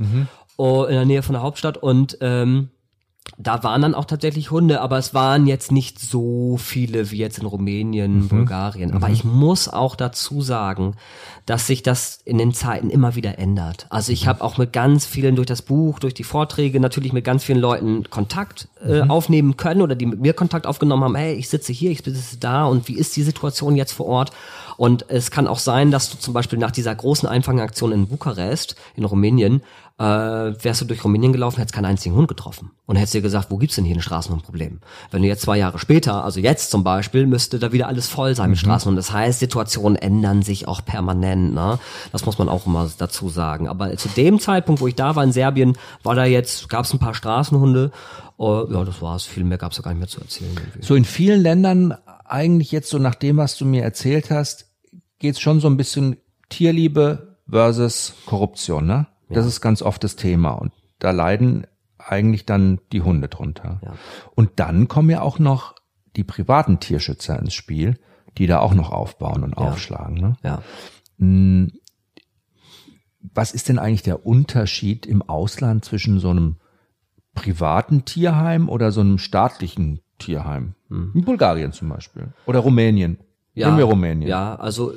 Speaker 2: Oh, in der Nähe von der Hauptstadt und ähm, da waren dann auch tatsächlich Hunde, aber es waren jetzt nicht so viele wie jetzt in Rumänien, mhm. Bulgarien. Aber mhm. ich muss auch dazu sagen, dass sich das in den Zeiten immer wieder ändert. Also ich mhm. habe auch mit ganz vielen durch das Buch, durch die Vorträge natürlich mit ganz vielen Leuten Kontakt äh, mhm. aufnehmen können oder die mit mir Kontakt aufgenommen haben. Hey, ich sitze hier, ich sitze da und wie ist die Situation jetzt vor Ort? Und es kann auch sein, dass du zum Beispiel nach dieser großen Einfangaktion in Bukarest, in Rumänien, äh, wärst du durch Rumänien gelaufen, hättest keinen einzigen Hund getroffen. Und hättest dir gesagt, wo gibt's denn hier ein Straßenhundproblem? Wenn du jetzt zwei Jahre später, also jetzt zum Beispiel, müsste da wieder alles voll sein mit mhm. Straßenhunden. Das heißt, Situationen ändern sich auch permanent. Ne? Das muss man auch immer dazu sagen. Aber zu dem Zeitpunkt, wo ich da war in Serbien, war da jetzt, gab's ein paar Straßenhunde. Uh, ja, das war's. Viel mehr gab's da gar nicht mehr zu erzählen. Irgendwie.
Speaker 1: So in vielen Ländern eigentlich jetzt so nach dem, was du mir erzählt hast, geht's schon so ein bisschen Tierliebe versus Korruption, ne? Das ja. ist ganz oft das Thema und da leiden eigentlich dann die Hunde drunter. Ja. Und dann kommen ja auch noch die privaten Tierschützer ins Spiel, die da auch noch aufbauen und ja. aufschlagen. Ne?
Speaker 2: Ja.
Speaker 1: Hm, was ist denn eigentlich der Unterschied im Ausland zwischen so einem privaten Tierheim oder so einem staatlichen Tierheim? Hm. In Bulgarien zum Beispiel. Oder Rumänien.
Speaker 2: Ja, Nehmen wir Rumänien. Ja, also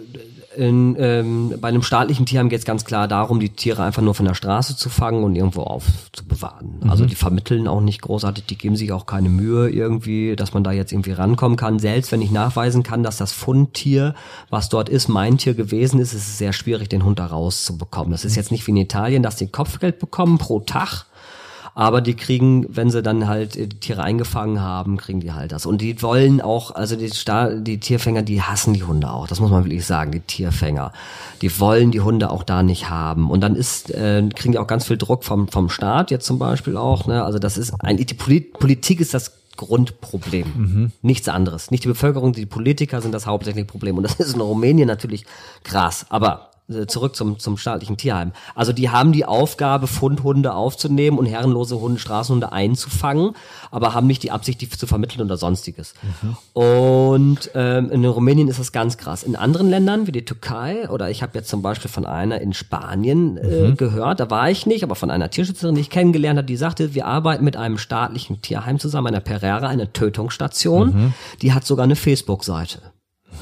Speaker 2: in, ähm, bei einem staatlichen Tierheim geht es ganz klar darum, die Tiere einfach nur von der Straße zu fangen und irgendwo aufzubewahren. Mhm. Also die vermitteln auch nicht großartig, die geben sich auch keine Mühe irgendwie, dass man da jetzt irgendwie rankommen kann. Selbst wenn ich nachweisen kann, dass das Fundtier, was dort ist, mein Tier gewesen ist, ist es sehr schwierig, den Hund da rauszubekommen. Das ist jetzt nicht wie in Italien, dass die Kopfgeld bekommen pro Tag Aber die kriegen, wenn sie dann halt die Tiere eingefangen haben, kriegen die halt das. Und die wollen auch, also die, Sta die Tierfänger, die hassen die Hunde auch. Das muss man wirklich sagen, die Tierfänger. Die wollen die Hunde auch da nicht haben. Und dann ist, äh, kriegen die auch ganz viel Druck vom, vom Staat jetzt zum Beispiel auch. Ne? Also das ist ein, die Politik ist das Grundproblem. Mhm. Nichts anderes. Nicht die Bevölkerung, die Politiker sind das hauptsächliche Problem. Und das ist in Rumänien natürlich krass. Aber äh, zurück zum, zum staatlichen Tierheim. Also die haben die Aufgabe, Fundhunde aufzunehmen und herrenlose Hunde, Straßenhunde einzufangen, aber haben nicht die Absicht, die zu vermitteln oder sonstiges. Mhm. Und ähm, in Rumänien ist das ganz krass. In anderen Ländern, wie die Türkei, oder ich habe jetzt zum Beispiel von einer in Spanien äh, mhm. gehört, da war ich nicht, aber von einer Tierschützerin, die ich kennengelernt habe, die sagte, wir arbeiten mit einem staatlichen Tierheim zusammen, einer Pereira, einer Tötungsstation, mhm. die hat sogar eine Facebook-Seite.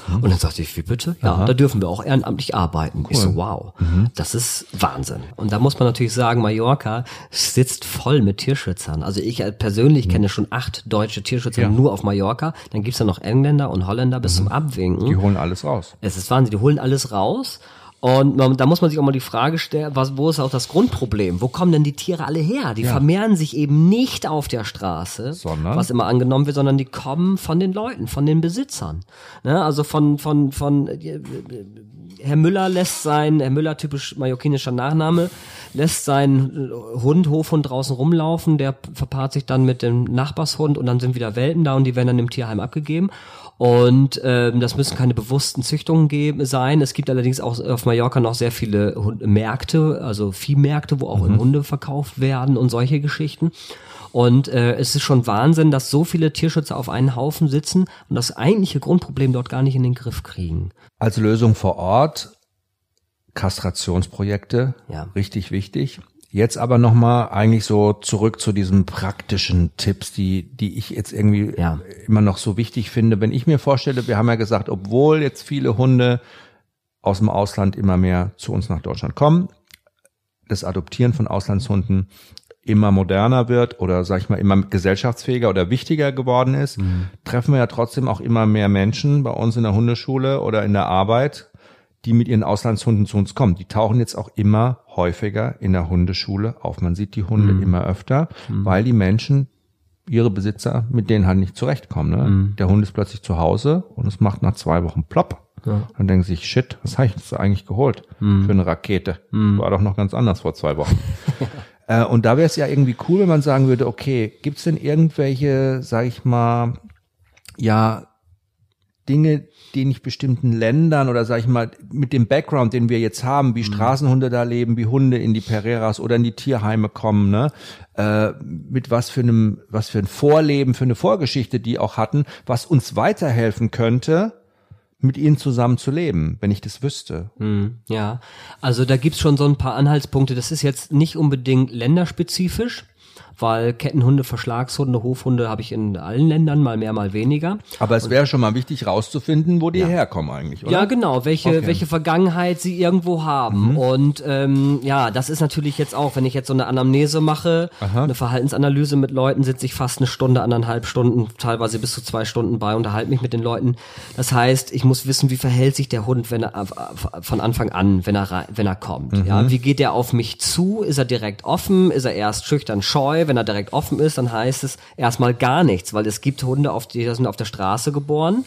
Speaker 2: Mhm. Und dann sagte ich, wie bitte? Ja, Aha. da dürfen wir auch ehrenamtlich arbeiten. Cool. Ich so, wow, mhm. das ist Wahnsinn. Und da muss man natürlich sagen, Mallorca sitzt voll mit Tierschützern. Also ich persönlich mhm. kenne schon acht deutsche Tierschützer ja. nur auf Mallorca. Dann gibt's da noch Engländer und Holländer bis mhm. zum Abwinken.
Speaker 1: Die holen alles raus.
Speaker 2: Es ist Wahnsinn, die holen alles raus. Und man, da muss man sich auch mal die Frage stellen, was, wo ist auch das Grundproblem? Wo kommen denn die Tiere alle her? Die ja. vermehren sich eben nicht auf der Straße, sondern? was immer angenommen wird, sondern die kommen von den Leuten, von den Besitzern. Ne? Also von, von, von, äh, Herr Müller lässt sein, Herr Müller typisch mallorquinischer Nachname, lässt seinen äh, Hund, Hofhund draußen rumlaufen, der verpaart sich dann mit dem Nachbarshund und dann sind wieder Welpen da und die werden dann im Tierheim abgegeben. Und ähm, das müssen keine bewussten Züchtungen geben, sein. Es gibt allerdings auch auf Mallorca noch sehr viele Hund Märkte, also Viehmärkte, wo auch mhm. Hunde verkauft werden und solche Geschichten. Und äh, es ist schon Wahnsinn, dass so viele Tierschützer auf einen Haufen sitzen und das eigentliche Grundproblem dort gar nicht in den Griff kriegen.
Speaker 1: Als Lösung vor Ort Kastrationsprojekte, ja. richtig wichtig. Jetzt aber nochmal eigentlich so zurück zu diesen praktischen Tipps, die, die ich jetzt irgendwie ja. immer noch so wichtig finde. Wenn ich mir vorstelle, wir haben ja gesagt, obwohl jetzt viele Hunde aus dem Ausland immer mehr zu uns nach Deutschland kommen, das Adoptieren von Auslandshunden immer moderner wird oder sag ich mal immer gesellschaftsfähiger oder wichtiger geworden ist, mhm. treffen wir ja trotzdem auch immer mehr Menschen bei uns in der Hundeschule oder in der Arbeit, die mit ihren Auslandshunden zu uns kommen. Die tauchen jetzt auch immer häufiger in der Hundeschule auf. Man sieht die Hunde mhm. immer öfter, mhm. weil die Menschen ihre Besitzer mit denen halt nicht zurechtkommen. Ne? Mhm. Der Hund ist plötzlich zu Hause und es macht nach zwei Wochen plopp. Ja. Dann denken sie sich, shit, was habe ich jetzt eigentlich geholt mhm. für eine Rakete? Mhm. War doch noch ganz anders vor zwei Wochen. äh, und da wäre es ja irgendwie cool, wenn man sagen würde, okay, gibt's denn irgendwelche, sag ich mal, ja, Dinge, die nicht bestimmten Ländern oder sag ich mal mit dem Background, den wir jetzt haben, wie mhm. Straßenhunde da leben, wie Hunde in die Pereiras oder in die Tierheime kommen, ne? Äh, mit was für einem, was für ein Vorleben, für eine Vorgeschichte die auch hatten, was uns weiterhelfen könnte, mit ihnen zusammen zu leben, wenn ich das wüsste.
Speaker 2: Mhm, ja, also da gibt's schon so ein paar Anhaltspunkte. Das ist jetzt nicht unbedingt länderspezifisch weil Kettenhunde, Verschlagshunde, Hofhunde habe ich in allen Ländern, mal mehr, mal weniger.
Speaker 1: Aber es wäre schon mal wichtig rauszufinden, wo die ja. herkommen eigentlich, oder?
Speaker 2: Ja, genau, welche, okay. welche Vergangenheit sie irgendwo haben. Mhm. Und ähm, ja, das ist natürlich jetzt auch, wenn ich jetzt so eine Anamnese mache, Aha. eine Verhaltensanalyse mit Leuten, sitze ich fast eine Stunde, anderthalb Stunden, teilweise bis zu zwei Stunden bei, unterhalte mich mit den Leuten. Das heißt, ich muss wissen, wie verhält sich der Hund, wenn er von Anfang an, wenn er wenn er kommt. Mhm. Ja, wie geht er auf mich zu? Ist er direkt offen? Ist er erst schüchtern, scheu? Wenn er direkt offen ist, dann heißt es erstmal gar nichts, weil es gibt Hunde, auf die sind auf der Straße geboren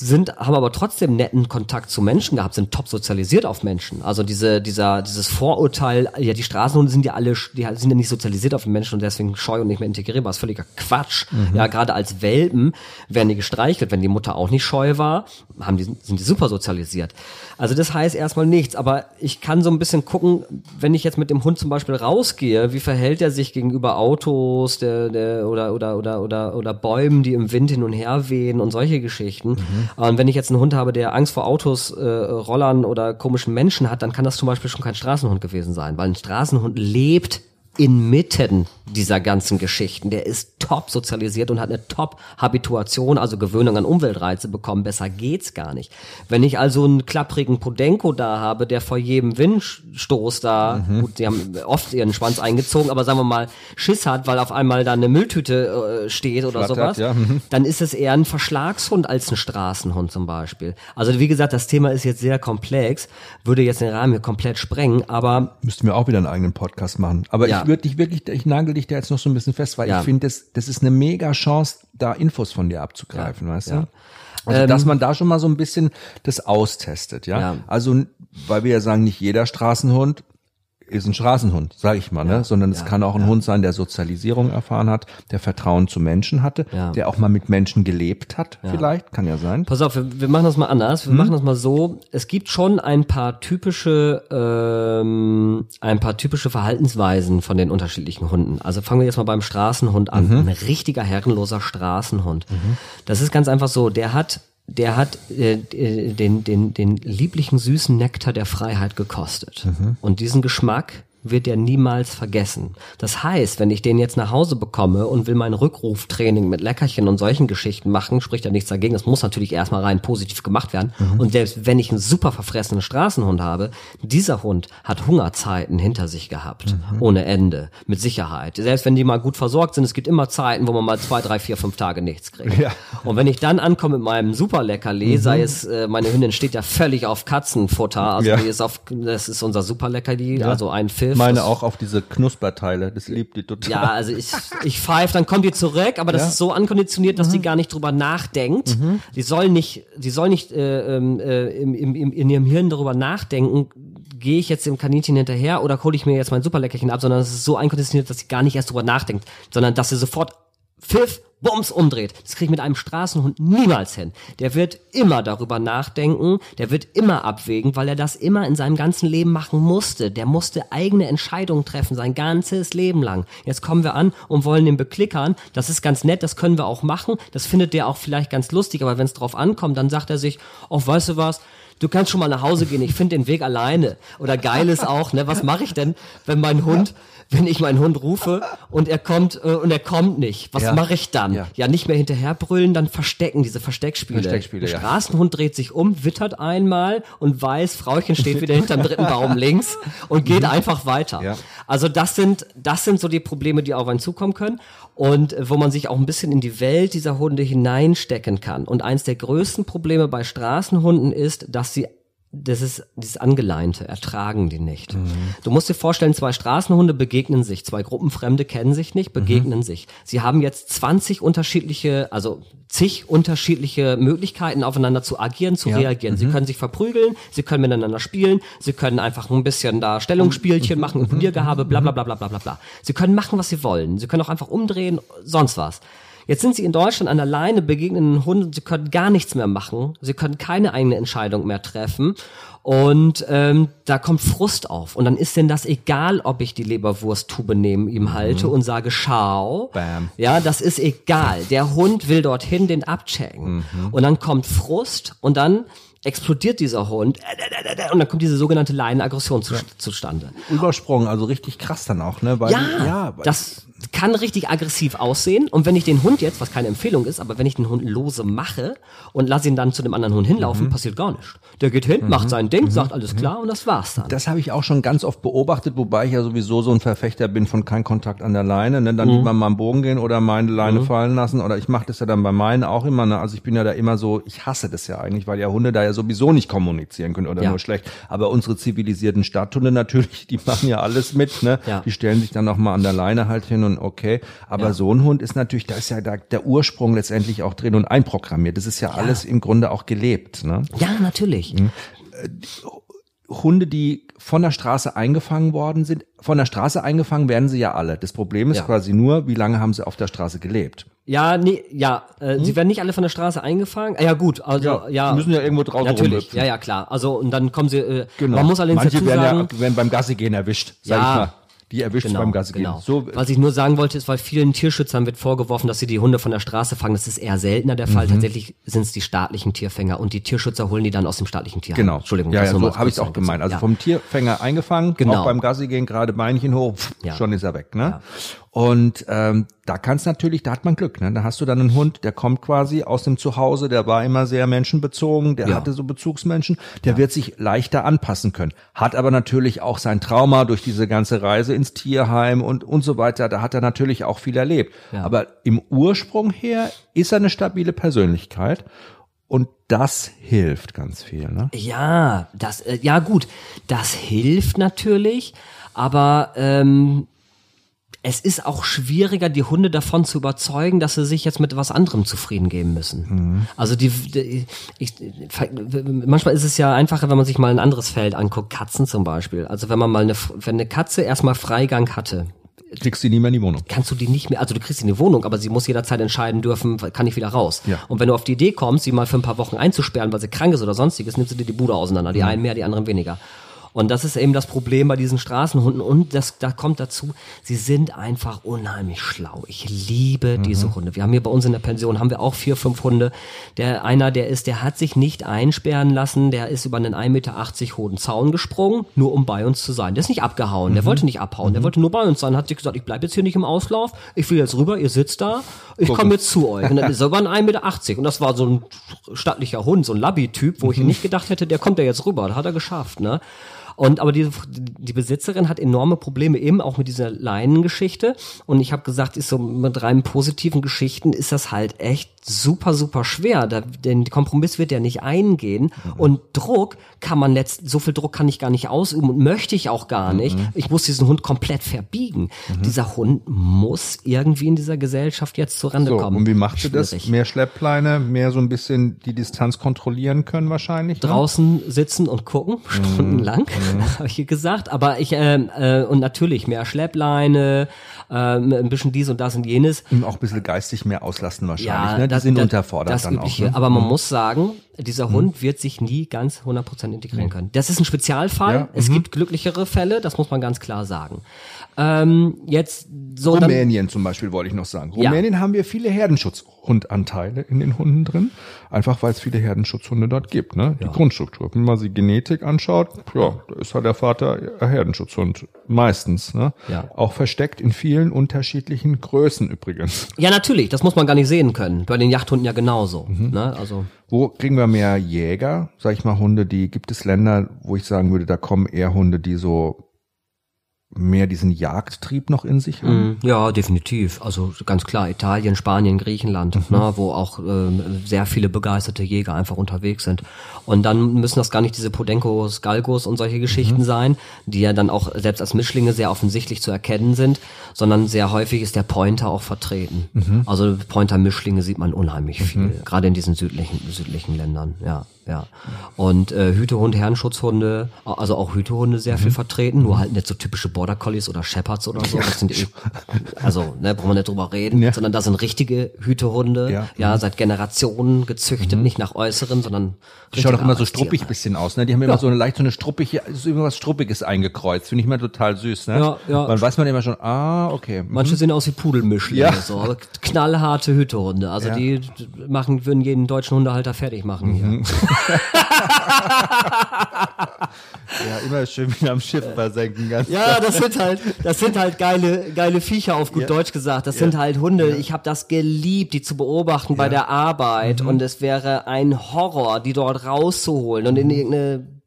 Speaker 2: sind, haben aber trotzdem netten Kontakt zu Menschen gehabt, sind top sozialisiert auf Menschen. Also diese, dieser, dieses Vorurteil, ja, die Straßenhunde sind ja alle, die sind ja nicht sozialisiert auf Menschen und deswegen scheu und nicht mehr integrierbar, ist völliger Quatsch. Mhm. Ja, gerade als Welpen werden die gestreichelt, wenn die Mutter auch nicht scheu war, haben die, sind die super sozialisiert. Also das heißt erstmal nichts, aber ich kann so ein bisschen gucken, wenn ich jetzt mit dem Hund zum Beispiel rausgehe, wie verhält er sich gegenüber Autos, der, der, oder, oder, oder, oder, oder Bäumen, die im Wind hin und her wehen und solche Geschichten. Mhm. Und wenn ich jetzt einen Hund habe, der Angst vor Autos, äh, Rollern oder komischen Menschen hat, dann kann das zum Beispiel schon kein Straßenhund gewesen sein, weil ein Straßenhund lebt inmitten dieser ganzen Geschichten. Der ist top sozialisiert und hat eine top Habituation, also Gewöhnung an Umweltreize bekommen. Besser geht's gar nicht. Wenn ich also einen klapprigen Podenko da habe, der vor jedem Windstoß da, mhm. gut, die haben oft ihren Schwanz eingezogen, aber sagen wir mal, Schiss hat, weil auf einmal da eine Mülltüte äh, steht oder Flattert, sowas, ja. mhm. dann ist es eher ein Verschlagshund als ein Straßenhund zum Beispiel. Also wie gesagt, das Thema ist jetzt sehr komplex, würde jetzt den Rahmen hier komplett sprengen, aber...
Speaker 1: Müssten wir auch wieder einen eigenen Podcast machen. Aber ja. ich würde dich wirklich, ich nagel dich da jetzt noch so ein bisschen fest, weil ja. ich finde, das, das ist eine mega Chance, da Infos von dir abzugreifen, ja. weißt du? Also, dass ähm, man da schon mal so ein bisschen das austestet, ja? ja. Also, weil wir ja sagen, nicht jeder Straßenhund ist ein Straßenhund, sage ich mal, ne? ja, ne? sondern es ja, kann auch ein ja. Hund sein, der Sozialisierung erfahren hat, der Vertrauen zu Menschen hatte, der auch mal mit Menschen gelebt hat, vielleicht, kann ja sein.
Speaker 2: Pass auf, wir, wir machen das mal anders. Wir hm? machen das mal so. Es gibt schon ein paar typische, ähm, ein paar typische Verhaltensweisen von den unterschiedlichen Hunden. Also fangen wir jetzt mal beim Straßenhund an. Mhm. Ein richtiger herrenloser Straßenhund. Mhm. Das ist ganz einfach so. Der hat der hat äh, den, den, den lieblichen süßen Nektar der Freiheit gekostet. Mhm. Und diesen Geschmack wird er niemals vergessen. Das heißt, wenn ich den jetzt nach Hause bekomme und will mein Rückruftraining mit Leckerchen und solchen Geschichten machen, spricht ja nichts dagegen. Das muss natürlich erstmal rein positiv gemacht werden. Mhm. Und selbst wenn ich einen super verfressenen Straßenhund habe, dieser Hund hat Hungerzeiten hinter sich gehabt. Mhm. Ohne Ende. Mit Sicherheit. Selbst wenn die mal gut versorgt sind, es gibt immer Zeiten, wo man mal zwei, drei, vier, fünf Tage nichts kriegt. Ja. Und wenn ich dann ankomme mit meinem Superleckerli, mhm. sei es, äh, meine Hündin steht ja völlig auf Katzenfutter, also ja. die ist auf, das ist unser Superleckerli, ja. also ein Film
Speaker 1: Hilft. Meine auch auf diese Knusperteile, das liebt die total.
Speaker 2: Ja, also ich, ich pfeife, dann kommt die zurück, aber das ja. ist so ankonditioniert, dass mhm. die gar nicht drüber nachdenkt. Mhm. Die soll nicht, die soll nicht äh, ähm, äh, im, im, im, in ihrem Hirn darüber nachdenken, gehe ich jetzt dem Kaninchen hinterher oder hole ich mir jetzt mein Superleckerchen ab, sondern es ist so einkonditioniert, dass sie gar nicht erst drüber nachdenkt, sondern dass sie sofort pfiff, Bums umdreht. Das kriege ich mit einem Straßenhund niemals hin. Der wird immer darüber nachdenken, der wird immer abwägen, weil er das immer in seinem ganzen Leben machen musste. Der musste eigene Entscheidungen treffen, sein ganzes Leben lang. Jetzt kommen wir an und wollen den beklickern. Das ist ganz nett, das können wir auch machen. Das findet der auch vielleicht ganz lustig, aber wenn es drauf ankommt, dann sagt er sich, oh, weißt du was, du kannst schon mal nach Hause gehen, ich finde den Weg alleine. Oder geil ist auch, ne, was mache ich denn, wenn mein Hund wenn ich meinen Hund rufe und er kommt äh, und er kommt nicht. Was ja. mache ich dann? Ja. ja. nicht mehr hinterher brüllen, dann verstecken diese Versteckspiele. Versteckspiele Der Straßenhund dreht sich um, wittert einmal und weiß, Frauchen steht wieder hinterm dritten Baum links und geht mhm. einfach weiter. Ja. Also das sind das sind so die Probleme, die auf einen zukommen können und wo man sich auch ein bisschen in die Welt dieser Hunde hineinstecken kann. Und eins der größten Probleme bei Straßenhunden ist, dass sie das ist dieses Angeleinte, ertragen die nicht. Mhm. Du musst dir vorstellen, zwei Straßenhunde begegnen sich, zwei Gruppenfremde kennen sich nicht, begegnen mhm. sich. Sie haben jetzt 20 unterschiedliche, also zig unterschiedliche Möglichkeiten aufeinander zu agieren, zu ja. reagieren. Mhm. Sie können sich verprügeln, sie können miteinander spielen, sie können einfach ein bisschen da Stellungsspielchen mhm. machen, Imponiergehabe, bla bla bla bla bla bla bla. Sie können machen, was sie wollen. Sie können auch einfach umdrehen, sonst was. Jetzt sind sie in Deutschland an der Leine, begegnen Hunden, sie können gar nichts mehr machen, sie können keine eigene Entscheidung mehr treffen und ähm, da kommt Frust auf. Und dann ist denn das egal, ob ich die Leberwursttube neben ihm mhm. halte mhm. und sage, schau. Bam. Ja, das ist egal. Der Hund will dorthin den abchecken. Mhm. Und dann kommt Frust und dann explodiert dieser Hund und dann kommt diese sogenannte Leinenaggression zu, ja. zustande.
Speaker 1: Übersprungen, also richtig krass dann auch, ne?
Speaker 2: Weil, ja, ja das kann richtig aggressiv aussehen. Und wenn ich den Hund jetzt, was keine Empfehlung ist, aber wenn ich den Hund lose mache und lasse ihn dann zu dem anderen Hund hinlaufen, mhm. passiert gar nichts. Der geht hin, mhm. macht sein Ding, mhm. sagt alles klar und das war's dann.
Speaker 1: Das habe ich auch schon ganz oft beobachtet, wobei ich ja sowieso so ein Verfechter bin von kein Kontakt an der Leine. Ne? Dann mhm. lieber mal am Bogen gehen oder meine Leine mhm. fallen lassen. Oder ich mache das ja dann bei meinen auch immer. Ne? Also ich bin ja da immer so, ich hasse das ja eigentlich, weil ja Hunde da ja sowieso nicht kommunizieren können oder ja. nur schlecht. Aber unsere zivilisierten Stadthunde natürlich, die machen ja alles mit. Ne? Ja. Die stellen sich dann noch mal an der Leine halt hin und okay. Aber ja. so ein Hund ist natürlich, da ist ja da der Ursprung letztendlich auch drin und einprogrammiert. Das ist ja, ja. alles im Grunde auch gelebt. Ne?
Speaker 2: Ja, natürlich. Mhm.
Speaker 1: Äh, Hunde, die von der Straße eingefangen worden sind, von der Straße eingefangen werden sie ja alle. Das Problem ist ja. quasi nur, wie lange haben sie auf der Straße gelebt?
Speaker 2: Ja, nee, ja, äh, hm? sie werden nicht alle von der Straße eingefangen. Ja gut, also ja, ja
Speaker 1: sie müssen ja irgendwo draußen
Speaker 2: Natürlich, rumhüpfen. ja, ja, klar. Also und dann kommen sie. Äh,
Speaker 1: genau. Man muss allerdings Manche dazu sagen, werden ja werden beim Gassi gehen erwischt. Sag ja, ich mal die erwischt genau, beim Gassi genau.
Speaker 2: So, Was ich nur sagen wollte, ist, weil vielen Tierschützern wird vorgeworfen, dass sie die Hunde von der Straße fangen. Das ist eher seltener der Fall. Mhm. Tatsächlich sind es die staatlichen Tierfänger und die Tierschützer holen die dann aus dem staatlichen Tierheim.
Speaker 1: Genau. Entschuldigung. Ja, ja so habe ich es auch gemeint. Also ja. vom Tierfänger eingefangen, genau. auch beim Gassi gehen, gerade Beinchen hoch, pff,
Speaker 2: Ja.
Speaker 1: schon ist er weg. Ne? Und ähm, da kannst natürlich, da hat man Glück. Ne? Da hast du dann einen Hund, der kommt quasi aus dem Zuhause, der war immer sehr menschenbezogen, der
Speaker 2: Ja.
Speaker 1: hatte so Bezugsmenschen, der wird sich leichter anpassen können. Hat aber natürlich auch sein Trauma durch diese ganze Reise ins Tierheim und und so weiter. Da hat er natürlich auch viel erlebt.
Speaker 2: Ja.
Speaker 1: Aber im Ursprung her ist er eine stabile Persönlichkeit. Und das hilft ganz viel, ne?
Speaker 2: Ja, das, äh, ja gut, das hilft natürlich, aber ähm, es ist auch schwieriger, die Hunde davon zu überzeugen, dass sie sich jetzt mit was anderem zufrieden geben müssen. Also die, die ich, manchmal ist es ja einfacher, wenn man sich mal ein anderes Feld anguckt, Katzen zum Beispiel. Also wenn man mal eine, wenn eine Katze erstmal Freigang hatte,
Speaker 1: Kriegst du nie mehr in die Wohnung.
Speaker 2: kannst du die nicht mehr, also du kriegst sie in die Wohnung, aber sie muss jederzeit entscheiden dürfen, kann ich wieder raus.
Speaker 1: Ja.
Speaker 2: Und wenn du auf die Idee kommst, sie mal für ein paar Wochen einzusperren, weil sie krank ist oder sonstiges, nimmst du dir die Bude auseinander. Die einen mehr, die anderen weniger. Und das ist eben das Problem bei diesen Straßenhunden. Und das, da kommt dazu, sie sind einfach unheimlich schlau. Ich liebe diese Hunde. Wir haben hier bei uns in der Pension, haben wir auch vier, fünf Hunde. Der einer, der ist, der hat sich nicht einsperren lassen. Der ist über einen 1,80 Meter hohen Zaun gesprungen, nur um bei uns zu sein. Der ist nicht abgehauen. Der wollte nicht abhauen. Der wollte nur bei uns sein. Hat sich gesagt, ich bleibe jetzt hier nicht im Auslauf. Ich will jetzt rüber. Ihr sitzt da. Ich komme jetzt zu euch. Und dann ist er über einen 1,80 Meter. Und das war so ein stattlicher Hund, so ein Labby-Typ, wo ich nicht gedacht hätte, der kommt ja jetzt rüber. Das hat er geschafft, ne? Und aber die, die Besitzerin hat enorme Probleme eben auch mit dieser Leinengeschichte. Und ich habe gesagt, ist so mit rein positiven Geschichten ist das halt echt super, super schwer. Da, denn Kompromiss wird ja nicht eingehen. Und Druck kann man letzt, so viel Druck kann ich gar nicht ausüben und möchte ich auch gar nicht. Ich muss diesen Hund komplett verbiegen. Dieser Hund muss irgendwie in dieser Gesellschaft jetzt zurande
Speaker 1: So,
Speaker 2: kommen.
Speaker 1: und wie macht ihr das? Mehr Schleppleine, mehr so ein bisschen die Distanz kontrollieren können wahrscheinlich. Ne?
Speaker 2: draußen sitzen und gucken, stundenlang, habe ich gesagt. Aber ich, ähm, äh, und natürlich mehr Schleppleine, ähm, ein bisschen dies und das und jenes.
Speaker 1: Und auch ein bisschen geistig mehr auslasten wahrscheinlich. ne? Die sind
Speaker 2: das-
Speaker 1: unterfordert
Speaker 2: das
Speaker 1: dann
Speaker 2: Übliche.
Speaker 1: auch. Ne?
Speaker 2: Aber man muss sagen, dieser Hund wird sich nie ganz 100% integrieren können. Das ist ein Spezialfall.
Speaker 1: Ja,
Speaker 2: Es gibt glücklichere Fälle, das muss man ganz klar sagen. Ähm, jetzt so dann,
Speaker 1: Rumänien zum Beispiel wollte ich noch sagen.
Speaker 2: Ja.
Speaker 1: Rumänien haben wir viele Herdenschutzhundanteile in den Hunden drin, einfach weil es viele Herdenschutzhunde dort gibt. Ne? Die Grundstruktur. Wenn man sich Genetik anschaut, ja, da ist halt der Vater ein Herdenschutzhund meistens. Ne?
Speaker 2: Ja.
Speaker 1: Auch versteckt in vielen unterschiedlichen Größen übrigens.
Speaker 2: ja natürlich, das muss man gar nicht sehen können. Bei den Yachthunden ja genauso.
Speaker 1: Mhm.
Speaker 2: Ne? Also
Speaker 1: Wo kriegen wir mehr Jäger, sag ich mal, Hunde, die gibt es Länder, wo ich sagen würde, da kommen eher Hunde, die so mehr diesen Jagdtrieb noch in sich haben.
Speaker 2: Mm, Ja, definitiv. Also ganz klar, Italien, Spanien, Griechenland,
Speaker 1: Mhm.
Speaker 2: ne, wo auch ähm, sehr viele begeisterte Jäger einfach unterwegs sind. Und dann müssen das gar nicht diese Podenkos, Galgos und solche
Speaker 1: Mhm.
Speaker 2: Geschichten sein, die ja dann auch selbst als Mischlinge sehr offensichtlich zu erkennen sind, sondern sehr häufig ist der Pointer auch vertreten.
Speaker 1: Mhm.
Speaker 2: Also Pointer-Mischlinge sieht man unheimlich viel, gerade in diesen südlichen, südlichen Ländern, ja. Ja. Und äh, Hütehund, Herrenschutzhunde, also auch Hütehunde sehr
Speaker 1: Mhm.
Speaker 2: viel vertreten, nur halt nicht so typische Border Collies oder Shepherds oder so. Das sind also, ne, brauchen wir nicht drüber reden,
Speaker 1: Ja.
Speaker 2: sondern das sind richtige Hütehunde,
Speaker 1: Ja.
Speaker 2: ja, seit Generationen gezüchtet, nicht nach Äußeren, sondern
Speaker 1: Die schauen doch immer so struppig bisschen aus, ne? Die haben immer so eine leicht so eine struppige, so irgendwas Struppiges eingekreuzt. Finde ich immer total süß, ne?
Speaker 2: Ja, ja.
Speaker 1: Dann weiß man immer schon, ah, okay.
Speaker 2: Manche sehen aus wie Pudelmischlinge,
Speaker 1: Ja.
Speaker 2: so aber knallharte Hütehunde. Also
Speaker 1: Ja.
Speaker 2: die machen, würden jeden deutschen Hundehalter fertig machen hier.
Speaker 1: Mhm. Ja, immer schön wieder am Schiff versenken.
Speaker 2: Ja, das sind halt, das sind halt geile, geile Viecher auf gut Deutsch gesagt. Das sind halt Hunde. Ich habe das geliebt, die zu beobachten bei der Arbeit. Und es wäre ein Horror, die dort rauszuholen und in irgendeine, besch-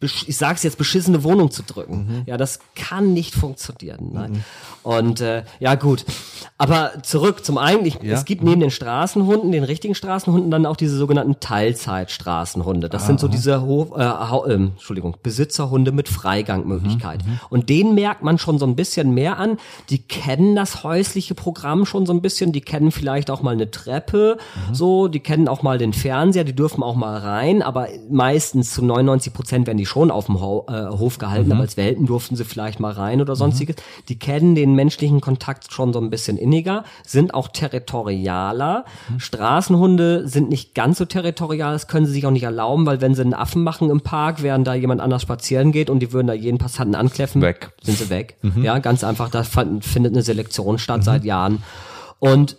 Speaker 2: ich sag's jetzt, beschissene Wohnung zu drücken. Ja, das kann nicht funktionieren. Nein. Und äh, ja, gut. Aber zurück zum eigentlichen.
Speaker 1: Ja.
Speaker 2: Es gibt neben den Straßenhunden, den richtigen Straßenhunden, dann auch diese sogenannten Teilzeitstraßenhunde. Das sind so diese Hof, äh, Hau- ähm, Entschuldigung, Besitzerhunde mit Freigangmöglichkeit. Und denen merkt man schon so ein bisschen mehr an. Die kennen das häusliche Programm schon so ein bisschen. Die kennen vielleicht auch mal eine Treppe. So, die kennen auch mal den Fernseher. Die dürfen auch mal rein. Aber meistens zu 99 Prozent werden die schon auf dem Ho äh, Hof gehalten. Aber als Welpen durften sie vielleicht mal rein oder sonstiges. Die kennen den menschlichen Kontakt schon so ein bisschen inniger, sind auch territorialer. Straßenhunde sind nicht ganz so territorial, das können sie sich auch nicht erlauben, weil wenn sie einen Affen machen im Park, während da jemand anders spazieren geht und die würden da jeden Passanten ankläffen,
Speaker 1: Weg.
Speaker 2: sind sie weg. Ja, ganz einfach, da fand, findet eine Selektion statt seit Jahren. Und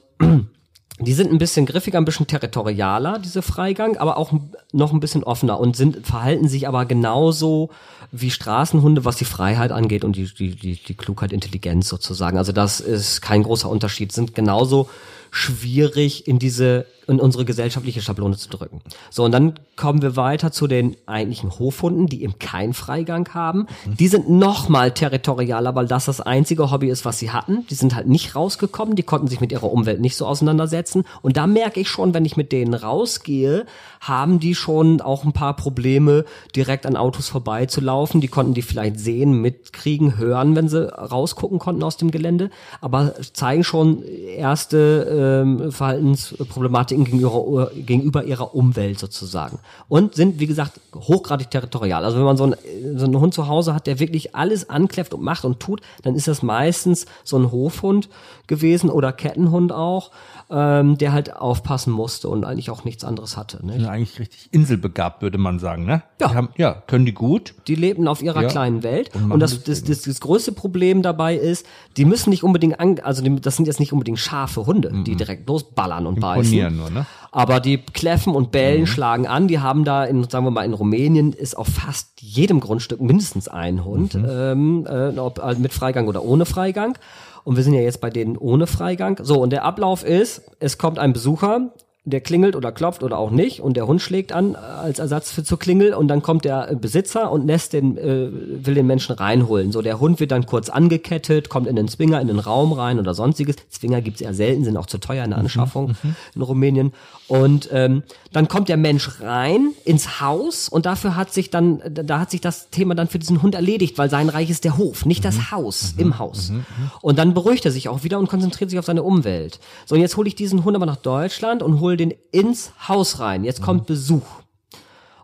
Speaker 2: die sind ein bisschen griffiger, ein bisschen territorialer, diese Freigang, aber auch noch ein bisschen offener und sind, verhalten sich aber genauso wie Straßenhunde, was die Freiheit angeht und die, die, die, die Klugheit, Intelligenz sozusagen. Also das ist kein großer Unterschied, sind genauso schwierig in diese in unsere gesellschaftliche Schablone zu drücken. So, und dann kommen wir weiter zu den eigentlichen Hofhunden, die eben keinen Freigang haben. Die sind noch mal territorialer, weil das das einzige Hobby ist, was sie hatten. Die sind halt nicht rausgekommen, die konnten sich mit ihrer Umwelt nicht so auseinandersetzen. Und da merke ich schon, wenn ich mit denen rausgehe, haben die schon auch ein paar Probleme, direkt an Autos vorbeizulaufen. Die konnten die vielleicht sehen, mitkriegen, hören, wenn sie rausgucken konnten aus dem Gelände, aber zeigen schon erste ähm, Verhaltensproblematiken gegenüber, gegenüber ihrer Umwelt sozusagen. Und sind, wie gesagt, hochgradig territorial. Also wenn man so einen, so einen Hund zu Hause hat, der wirklich alles ankläfft und macht und tut, dann ist das meistens so ein Hofhund gewesen oder Kettenhund auch ähm, der halt aufpassen musste und eigentlich auch nichts anderes hatte.
Speaker 1: Nicht? Ja, eigentlich richtig inselbegabt, würde man sagen, ne? Ja. Haben, ja, können die gut.
Speaker 2: Die lebten auf ihrer ja. kleinen Welt. Und, und das, das, das, das, größte Problem dabei ist, die müssen nicht unbedingt, an, also die, das sind jetzt nicht unbedingt scharfe Hunde, mhm. die direkt losballern und Imponieren beißen. Nur, ne? Aber die kläffen und bellen, mhm. schlagen an. Die haben da in, sagen wir mal, in Rumänien ist auf fast jedem Grundstück mindestens ein Hund, mhm. ähm, äh, ob äh, mit Freigang oder ohne Freigang. Und wir sind ja jetzt bei denen ohne Freigang. So, und der Ablauf ist, es kommt ein Besucher, der klingelt oder klopft oder auch nicht und der Hund schlägt an äh, als Ersatz für zur Klingel und dann kommt der Besitzer und lässt den äh, will den Menschen reinholen. So der Hund wird dann kurz angekettet, kommt in den Zwinger in den Raum rein oder sonstiges. Zwinger gibt's eher selten, sind auch zu teuer in der mhm, Anschaffung mhm, in Rumänien und ähm, dann kommt der Mensch rein ins Haus und dafür hat sich dann da hat sich das Thema dann für diesen Hund erledigt, weil sein Reich ist der Hof, nicht das mhm, Haus mhm, im Haus. Mhm, mhm. Und dann beruhigt er sich auch wieder und konzentriert sich auf seine Umwelt. So und jetzt hole ich diesen Hund aber nach Deutschland und hole den ins Haus rein. Jetzt kommt Besuch.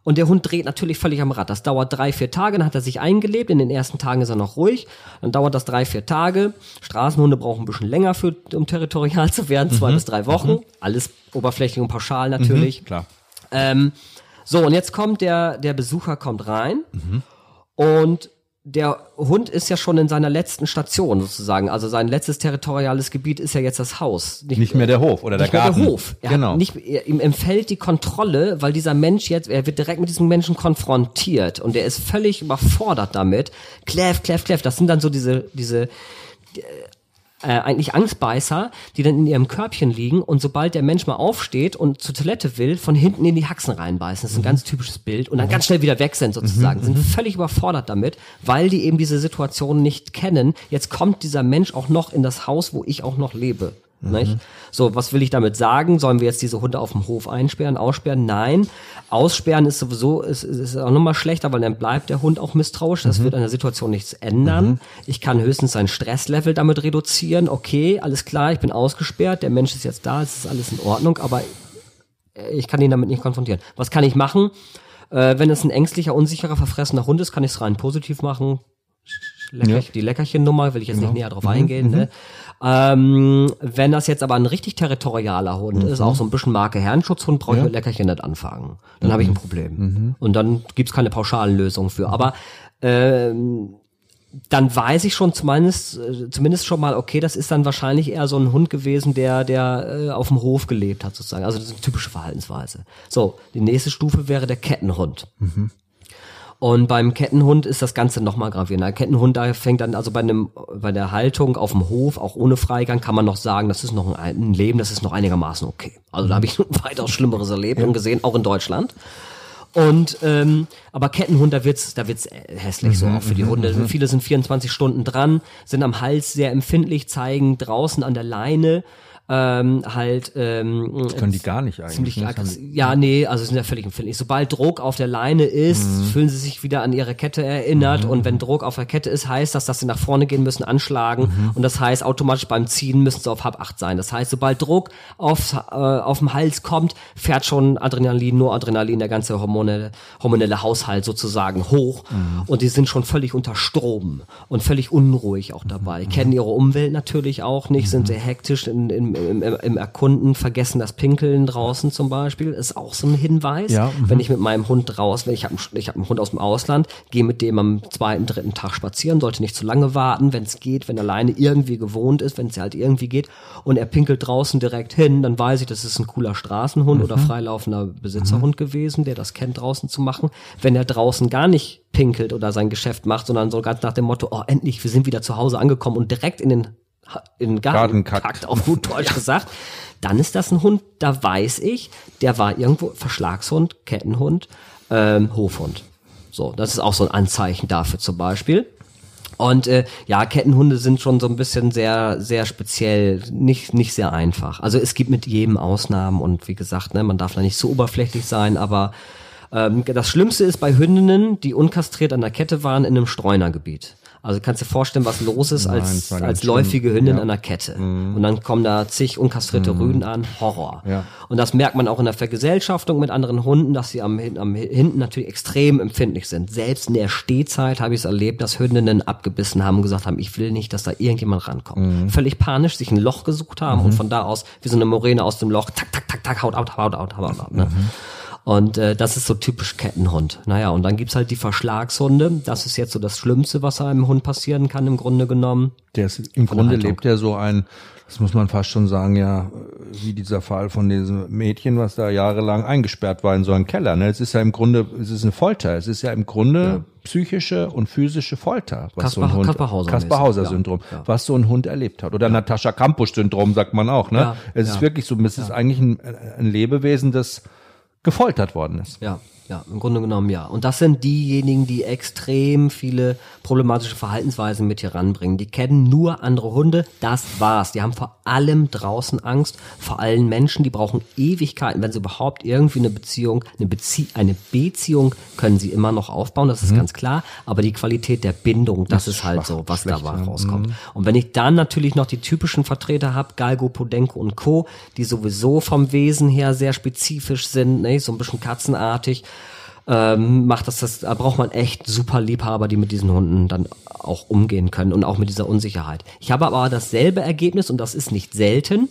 Speaker 2: Und der Hund dreht natürlich völlig am Rad. Das dauert drei, vier Tage, dann hat er sich eingelebt. In den ersten Tagen ist er noch ruhig. Dann dauert das drei, vier Tage. Straßenhunde brauchen ein bisschen länger, für, um territorial zu werden, zwei mhm. bis drei Wochen. Mhm. Alles oberflächlich und pauschal natürlich.
Speaker 1: Mhm, klar.
Speaker 2: Ähm, so, und jetzt kommt der, der Besucher kommt rein. Mhm. Und der Hund ist ja schon in seiner letzten Station sozusagen. Also sein letztes territoriales Gebiet ist ja jetzt das Haus.
Speaker 1: Nicht, nicht mehr der Hof oder der Garten.
Speaker 2: der Hof. Er genau. Nicht, er, ihm empfällt die Kontrolle, weil dieser Mensch jetzt, er wird direkt mit diesem Menschen konfrontiert und er ist völlig überfordert damit. Kläff, kläff, kläff. Das sind dann so diese, diese, äh, eigentlich Angstbeißer, die dann in ihrem Körbchen liegen und sobald der Mensch mal aufsteht und zur Toilette will, von hinten in die Haxen reinbeißen. Das ist ein mhm. ganz typisches Bild und dann ganz schnell wieder weg sind sozusagen. Mhm. Sind mhm. völlig überfordert damit, weil die eben diese Situation nicht kennen. Jetzt kommt dieser Mensch auch noch in das Haus, wo ich auch noch lebe. Mhm. So, was will ich damit sagen? Sollen wir jetzt diese Hunde auf dem Hof einsperren, aussperren? Nein. Aussperren ist sowieso, ist, ist auch nochmal schlechter, weil dann bleibt der Hund auch misstrauisch. Das mhm. wird an der Situation nichts ändern. Mhm. Ich kann höchstens sein Stresslevel damit reduzieren. Okay, alles klar, ich bin ausgesperrt, der Mensch ist jetzt da, es ist alles in Ordnung, aber ich kann ihn damit nicht konfrontieren. Was kann ich machen? Äh, wenn es ein ängstlicher, unsicherer, verfressener Hund ist, kann ich es rein positiv machen. Lecker, ja. Die Leckerchennummer will ich jetzt genau. nicht näher drauf mhm. eingehen. Ne? Ähm, wenn das jetzt aber ein richtig territorialer Hund mhm. ist, auch so ein bisschen Marke Herrenschutzhund, brauche ich ja. mit Leckerchen nicht anfangen. Dann mhm. habe ich ein Problem. Mhm. Und dann gibt's keine pauschalen Lösungen für. Aber ähm, dann weiß ich schon zumindest, äh, zumindest schon mal, okay, das ist dann wahrscheinlich eher so ein Hund gewesen, der, der äh, auf dem Hof gelebt hat, sozusagen. Also das ist eine typische Verhaltensweise. So, die nächste Stufe wäre der Kettenhund. Mhm. Und beim Kettenhund ist das Ganze nochmal gravierender. Kettenhund, da fängt dann also bei einem, bei der Haltung auf dem Hof, auch ohne Freigang, kann man noch sagen, das ist noch ein, ein Leben, das ist noch einigermaßen okay. Also da habe ich weitaus Schlimmeres erlebt ja. und gesehen, auch in Deutschland. Und ähm, aber Kettenhund, da wird's, da wird's hässlich mhm, so auch für die mhm, Hunde. Mhm. Viele sind 24 Stunden dran, sind am Hals sehr empfindlich, zeigen draußen an der Leine ähm, halt ähm,
Speaker 1: das können die gar nicht eigentlich. Ziemlich
Speaker 2: ne? ja, nee, also sind ja völlig empfindlich. Sobald Druck auf der Leine ist, mhm. fühlen sie sich wieder an ihre Kette erinnert mhm. und wenn Druck auf der Kette ist, heißt das, dass sie nach vorne gehen müssen, anschlagen mhm. und das heißt automatisch beim Ziehen müssen sie auf Hab 8 sein. Das heißt, sobald Druck auf, äh, auf dem Hals kommt, fährt schon Adrenalin, nur Adrenalin, der ganze hormonelle, hormonelle Haushalt sozusagen hoch mhm. und die sind schon völlig unter Strom und völlig unruhig auch dabei. Mhm. Kennen ihre Umwelt natürlich auch nicht, sind mhm. sehr hektisch in, in im, im Erkunden vergessen das Pinkeln draußen zum Beispiel, ist auch so ein Hinweis.
Speaker 1: Ja, mhm.
Speaker 2: wenn ich mit meinem Hund raus, wenn ich habe ich hab einen Hund aus dem Ausland, gehe mit dem am zweiten, dritten Tag spazieren, sollte nicht zu lange warten, wenn es geht, wenn er alleine irgendwie gewohnt ist, wenn es halt irgendwie geht und er pinkelt draußen direkt hin, dann weiß ich, das ist ein cooler Straßenhund oder freilaufender Besitzerhund gewesen, der das kennt draußen zu machen. Wenn er draußen gar nicht pinkelt oder sein Geschäft macht, sondern so ganz nach dem Motto, oh endlich, wir sind wieder zu Hause angekommen und direkt in den in Garten,
Speaker 1: Garten
Speaker 2: auf gut Deutsch gesagt, dann ist das ein Hund, da weiß ich, der war irgendwo Verschlagshund, Kettenhund, ähm, Hofhund. So, das ist auch so ein Anzeichen dafür zum Beispiel. Und äh, ja, Kettenhunde sind schon so ein bisschen sehr, sehr speziell, nicht, nicht sehr einfach. Also es gibt mit jedem Ausnahmen und wie gesagt, ne, man darf da nicht so oberflächlich sein, aber ähm, das Schlimmste ist bei Hündinnen, die unkastriert an der Kette waren in einem Streunergebiet. Also kannst dir vorstellen, was los ist
Speaker 1: Nein,
Speaker 2: als, als läufige
Speaker 1: schlimm.
Speaker 2: Hündin
Speaker 1: Ja.
Speaker 2: an der Kette. Und dann kommen da zig unkastrierte Rüden an. Horror.
Speaker 1: Ja.
Speaker 2: Und das merkt man auch in der Vergesellschaftung mit anderen Hunden, dass sie am, am hinten natürlich extrem empfindlich sind. Selbst in der Stehzeit habe ich es erlebt, dass Hündinnen abgebissen haben und gesagt haben, ich will nicht, dass da irgendjemand rankommt. Völlig panisch, sich ein Loch gesucht haben und von da aus wie so eine Moräne aus dem Loch, tak, tak, tak, tak, haut out, haut out, haut out. Ne? Und äh, das ist so typisch Kettenhund. Naja, und dann gibt's halt die Verschlagshunde. Das ist jetzt so das Schlimmste, was einem Hund passieren kann, im Grunde genommen.
Speaker 1: Der ist, im Grunde
Speaker 2: Haltung.
Speaker 1: lebt er so ein, das muss man fast schon sagen, ja, wie dieser Fall von diesem Mädchen, was da jahrelang eingesperrt war in so einem Keller. Ne? Es ist ja im Grunde, es ist eine Folter. Es ist ja im Grunde psychische und physische Folter, was so ein
Speaker 2: Kaspar-
Speaker 1: Hund,
Speaker 2: Kaspar Hauser
Speaker 1: Kaspar
Speaker 2: mäßig,
Speaker 1: Hauser
Speaker 2: ja.
Speaker 1: Syndrom,
Speaker 2: Ja.
Speaker 1: was so ein Hund erlebt hat. Oder Natascha Kampusch Syndrom sagt man auch. Ne?
Speaker 2: Ja,
Speaker 1: es
Speaker 2: ja.
Speaker 1: ist wirklich so, es ist eigentlich ein, ein Lebewesen, das gefoltert worden ist.
Speaker 2: Ja, ja, im Grunde genommen ja. Und das sind diejenigen, die extrem viele problematische Verhaltensweisen mit hier ranbringen. Die kennen nur andere Hunde, das war's. Die haben vor allem draußen Angst, vor allen Menschen, die brauchen Ewigkeiten, wenn sie überhaupt irgendwie eine Beziehung, eine, Bezie eine Beziehung können sie immer noch aufbauen, das ist ganz klar, aber die Qualität der Bindung, das, ist halt
Speaker 1: schwach,
Speaker 2: so, was
Speaker 1: schlecht,
Speaker 2: da rauskommt. Und wenn ich dann natürlich noch die typischen Vertreter habe, Galgo, Podenko und Co., die sowieso vom Wesen her sehr spezifisch sind, ne, so ein bisschen katzenartig, ähm, macht das, das, da braucht man echt super Liebhaber, die mit diesen Hunden dann auch umgehen können und auch mit dieser Unsicherheit. Ich habe aber dasselbe Ergebnis und das ist nicht selten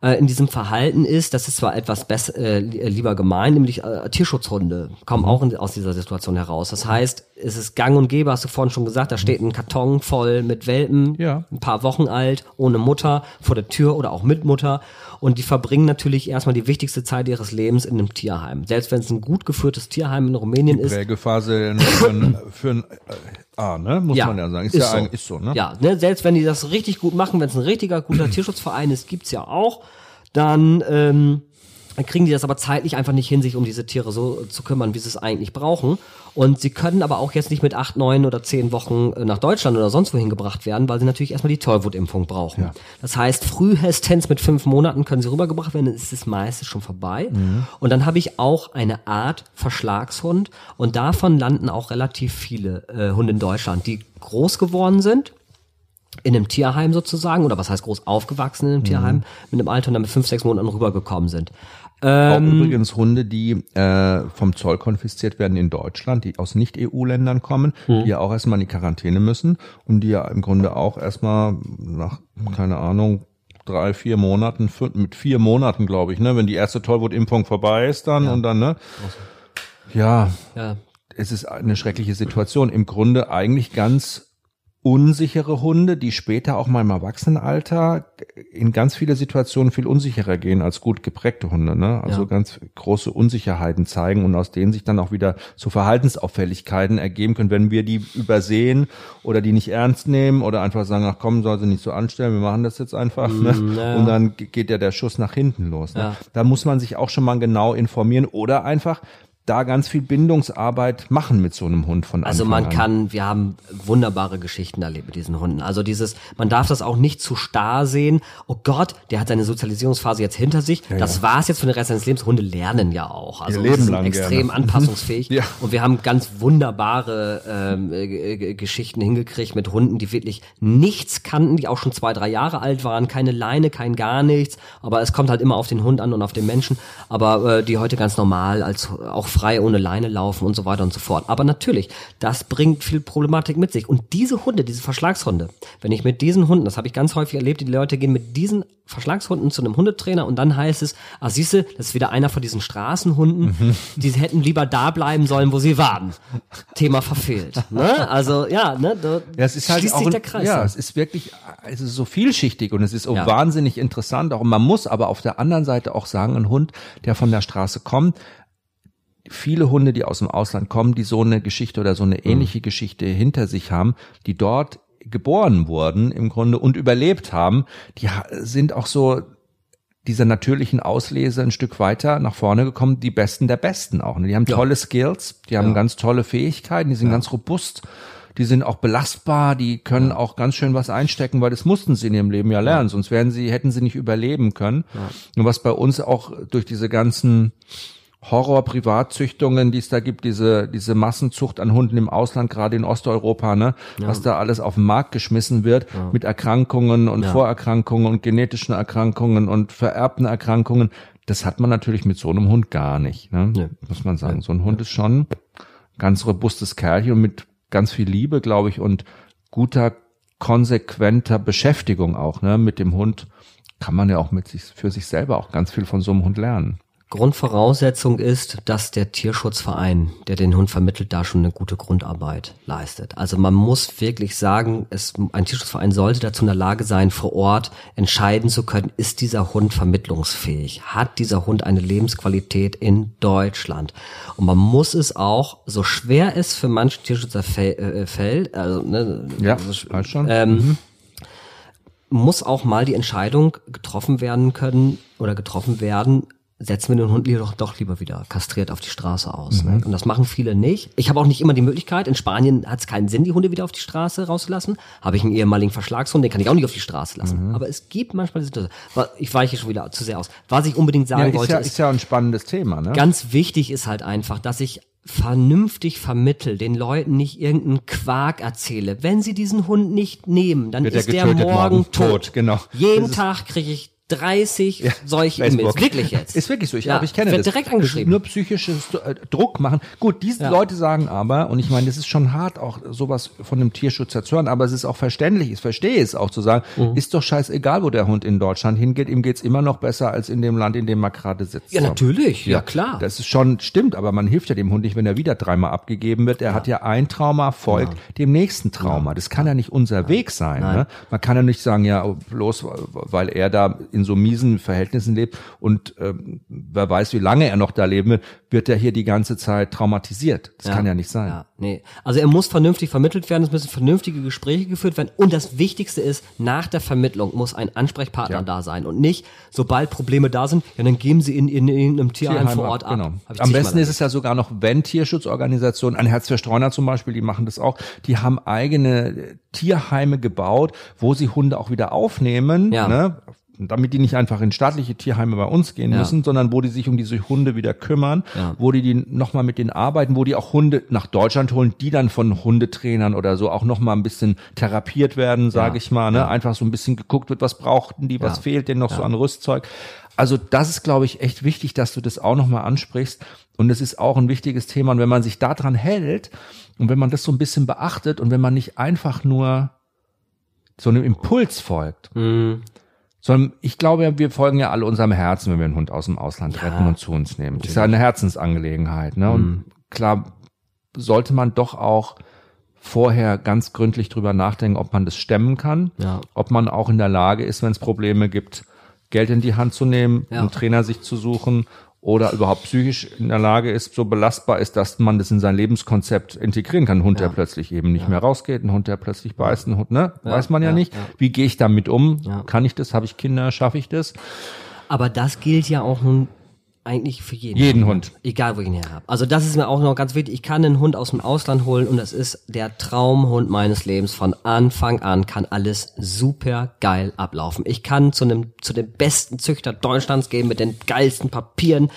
Speaker 2: äh, in diesem Verhalten ist, das ist zwar etwas besser, äh, äh, lieber gemein, nämlich äh, Tierschutzhunde kommen auch in, aus dieser Situation heraus. Das heißt, es ist gang und gäbe, hast du vorhin schon gesagt, da steht ein Karton voll mit Welpen,
Speaker 1: Ja.
Speaker 2: ein paar Wochen alt, ohne Mutter, vor der Tür oder auch mit Mutter. Und die verbringen natürlich erstmal die wichtige Zeit ihres Lebens in einem Tierheim. Selbst wenn es ein gut geführtes Tierheim in Rumänien ist,
Speaker 1: Prägephase für ein, für ein äh, A, ne? muss man ja sagen. Ist, ja eigentlich ist so, ne?
Speaker 2: Ja, ne, selbst wenn die das richtig gut machen, wenn es ein richtiger guter Tierschutzverein ist, gibt's ja auch, dann ähm, dann kriegen die das aber zeitlich einfach nicht hin, sich um diese Tiere so zu kümmern, wie sie es eigentlich brauchen. Und sie können aber auch jetzt nicht mit acht, neun oder zehn Wochen äh, nach Deutschland oder sonst wohin gebracht werden, weil sie natürlich erstmal die Tollwutimpfung brauchen.
Speaker 1: Ja.
Speaker 2: Das heißt, frühestens mit fünf Monaten können sie rübergebracht werden, dann ist es meistens schon vorbei. Und dann habe ich auch eine Art Verschlagshund und davon landen auch relativ viele äh, Hunde in Deutschland, die groß geworden sind in einem Tierheim sozusagen, oder was heißt groß aufgewachsen in einem Tierheim, mit einem Alter und dann mit fünf, sechs Monaten rübergekommen sind.
Speaker 1: Auch übrigens Hunde, die äh, vom Zoll konfisziert werden in Deutschland, die aus Nicht-EU-Ländern kommen, die ja auch erstmal in die Quarantäne müssen und die ja im Grunde auch erstmal nach, keine Ahnung, drei, vier Monaten, fünf, mit vier Monaten, glaube ich, ne, wenn die erste Tollwutimpfung vorbei ist dann und dann, ne? Ja,
Speaker 2: Ja,
Speaker 1: es ist eine schreckliche Situation. Im Grunde eigentlich ganz unsichere Hunde, die später auch mal im Erwachsenenalter in ganz viele Situationen viel unsicherer gehen als gut geprägte Hunde, ne? Also
Speaker 2: Ja.
Speaker 1: ganz große Unsicherheiten zeigen und aus denen sich dann auch wieder so Verhaltensauffälligkeiten ergeben können, wenn wir die übersehen oder die nicht ernst nehmen oder einfach sagen, ach komm, soll sie nicht so anstellen, wir machen das jetzt einfach, ne?
Speaker 2: ja.
Speaker 1: Und dann ge- geht ja der Schuss nach hinten los. Ne?
Speaker 2: Ja.
Speaker 1: Da muss man sich auch schon mal genau informieren oder einfach da ganz viel Bindungsarbeit machen mit so einem Hund von Anfang
Speaker 2: Also man
Speaker 1: an.
Speaker 2: kann, wir haben wunderbare Geschichten erlebt mit diesen Hunden. Also dieses, man darf das auch nicht zu starr sehen. Oh Gott, der hat seine Sozialisierungsphase jetzt hinter sich. das war's jetzt für den Rest seines Lebens. Hunde lernen ja auch. Also
Speaker 1: Ihr Leben
Speaker 2: sind
Speaker 1: lang
Speaker 2: extrem
Speaker 1: gerne.
Speaker 2: anpassungsfähig.
Speaker 1: Ja.
Speaker 2: Und wir haben ganz wunderbare ähm, äh, äh, Geschichten hingekriegt mit Hunden, die wirklich nichts kannten, die auch schon zwei, drei Jahre alt waren, keine Leine, kein gar nichts. Aber es kommt halt immer auf den Hund an und auf den Menschen. Aber äh, die heute ganz normal als auch frei ohne Leine laufen und so weiter und so fort. Aber natürlich, das bringt viel Problematik mit sich. Und diese Hunde, diese Verschlagshunde, wenn ich mit diesen Hunden, das habe ich ganz häufig erlebt, die Leute gehen mit diesen Verschlagshunden zu einem Hundetrainer und dann heißt es, ah siehste, das ist wieder einer von diesen Straßenhunden, mhm. die hätten lieber da bleiben sollen, wo sie waren. Thema verfehlt. Ne? Also ja, ne, da
Speaker 1: ja, es ist halt auch der Kreis. Ja, es ist wirklich es ist so vielschichtig und es ist auch ja. wahnsinnig interessant. Auch man muss aber auf der anderen Seite auch sagen, ein Hund, der von der Straße kommt, viele Hunde, die aus dem Ausland kommen, die so eine Geschichte oder so eine mhm. ähnliche mhm. Geschichte hinter sich haben, die dort geboren wurden im Grunde und überlebt haben, die sind auch so dieser natürlichen Auslese ein Stück weiter nach vorne gekommen, die Besten der Besten auch. Ne? Die haben ja. tolle Skills, die haben ja. ganz tolle Fähigkeiten, die sind ja. ganz robust, die sind auch belastbar, die können auch ganz schön was einstecken, weil das mussten sie in ihrem Leben ja lernen, sonst wären sie, hätten sie nicht überleben können. Und was bei uns auch durch diese ganzen Horror-Privatzüchtungen, die es da gibt, diese, diese Massenzucht an Hunden im Ausland, gerade in Osteuropa, ne, ja. was da alles auf den Markt geschmissen wird, ja. mit Erkrankungen und ja. Vorerkrankungen und genetischen Erkrankungen und vererbten Erkrankungen. Das hat man natürlich mit so einem Hund gar nicht, ne? Muss man sagen. So ein Hund ist schon ganz robustes Kerlchen und mit ganz viel Liebe, glaube ich, und guter, konsequenter Beschäftigung auch, ne, mit dem Hund kann man ja auch mit sich, für sich selber auch ganz viel von so einem Hund lernen.
Speaker 2: Grundvoraussetzung ist, dass der Tierschutzverein, der den Hund vermittelt, da schon eine gute Grundarbeit leistet. Also man muss wirklich sagen, es, ein Tierschutzverein sollte dazu in der Lage sein, vor Ort entscheiden zu können, ist dieser Hund vermittlungsfähig? Hat dieser Hund eine Lebensqualität in Deutschland? Und man muss es auch, so schwer es für manche Tierschützer äh, fällt, also, ne,
Speaker 1: ja, also, schon.
Speaker 2: Ähm, mhm muss auch mal die Entscheidung getroffen werden können oder getroffen werden, setzen wir den Hund doch, doch lieber wieder kastriert auf die Straße aus. Ne? Mhm. Ne? Und das machen viele nicht. Ich habe auch nicht immer die Möglichkeit. In Spanien hat es keinen Sinn, die Hunde wieder auf die Straße rauszulassen. Habe ich einen ehemaligen Verschlagshund, den kann ich auch nicht auf die Straße lassen. Mhm. Aber es gibt manchmal Situationen. Ich weiche schon wieder zu sehr aus. Was ich unbedingt sagen ja, ist wollte,
Speaker 1: ja, ist, ist ja ein spannendes Thema. Ne?
Speaker 2: Ganz wichtig ist halt einfach, dass ich vernünftig vermittel, den Leuten nicht irgendeinen Quark erzähle. Wenn sie diesen Hund nicht nehmen, dann Wird ist der morgen, morgen tot. tot.
Speaker 1: Genau.
Speaker 2: Jeden Tag kriege ich 30 ja, solche E-Mails.
Speaker 1: Wirklich jetzt. Ist wirklich so. Ich, ja, glaube, ich kenne
Speaker 2: wird das. direkt angeschrieben.
Speaker 1: Nur psychisches äh, Druck machen. Gut, diese ja. Leute sagen aber, und ich meine, das ist schon hart, auch sowas von einem Tierschützer zu hören, aber es ist auch verständlich, ich verstehe es auch zu sagen, mhm. ist doch scheißegal, wo der Hund in Deutschland hingeht, ihm geht's immer noch besser als in dem Land, in dem er gerade sitzt.
Speaker 2: Ja, natürlich, ja, klar.
Speaker 1: Das ist schon, stimmt, aber man hilft ja dem Hund nicht, wenn er wieder dreimal abgegeben wird. Er hat ja ein Trauma, folgt dem nächsten Trauma. Das kann ja nicht unser Weg sein. Ne? Man kann ja nicht sagen, ja, bloß weil er da in so miesen Verhältnissen lebt und ähm, wer weiß, wie lange er noch da leben wird, wird er hier die ganze Zeit traumatisiert. Das ja, kann ja nicht sein. Ja,
Speaker 2: nee. Also er muss vernünftig vermittelt werden, es müssen vernünftige Gespräche geführt werden und das Wichtigste ist, nach der Vermittlung muss ein Ansprechpartner ja. da sein und nicht, sobald Probleme da sind, ja, dann geben sie in, in, in einem Tierheim, Tierheim vor Ort ab. Genau.
Speaker 1: Am besten ist es ja sogar noch, wenn Tierschutzorganisationen, ein Herz für Streuner zum Beispiel, die machen das auch, die haben eigene Tierheime gebaut, wo sie Hunde auch wieder aufnehmen, ja. ne? Damit die nicht einfach in staatliche Tierheime bei uns gehen ja. müssen, sondern wo die sich um diese Hunde wieder kümmern, ja. wo die, die nochmal mit denen arbeiten, wo die auch Hunde nach Deutschland holen, die dann von Hundetrainern oder so auch nochmal ein bisschen therapiert werden, sage ja. ich mal, ne? einfach so ein bisschen geguckt wird, was brauchten die, was fehlt denen noch so an Rüstzeug. Also das ist, glaube ich, echt wichtig, dass du das auch nochmal ansprichst. Und es ist auch ein wichtiges Thema. Und wenn man sich daran hält und wenn man das so ein bisschen beachtet und wenn man nicht einfach nur so einem Impuls folgt, mhm sondern ich glaube, wir folgen ja alle unserem Herzen, wenn wir einen Hund aus dem Ausland ja, retten und zu uns nehmen. Das ist ja eine Herzensangelegenheit. Ne? Mhm. Und klar sollte man doch auch vorher ganz gründlich drüber nachdenken, ob man das stemmen kann, ja. ob man auch in der Lage ist, wenn es Probleme gibt, Geld in die Hand zu nehmen, ja. einen Trainer sich zu suchen oder überhaupt psychisch in der Lage ist, so belastbar ist, dass man das in sein Lebenskonzept integrieren kann. Ein Hund, ja. der plötzlich eben nicht ja. mehr rausgeht, ein Hund, der plötzlich beißt, ein Hund, ne? Ja. Weiß man ja, nicht. Wie gehe ich damit um? Kann ich das? Habe ich Kinder? Schaffe ich das?
Speaker 2: Aber das gilt ja auch nun eigentlich für jeden.
Speaker 1: Jeden Hund.
Speaker 2: Egal, wo ich ihn her habe. Also das ist mir auch noch ganz wichtig. Ich kann einen Hund aus dem Ausland holen und das ist der Traumhund meines Lebens. Von Anfang an kann alles super geil ablaufen. Ich kann zu einem, zu dem besten Züchter Deutschlands gehen mit den geilsten Papieren,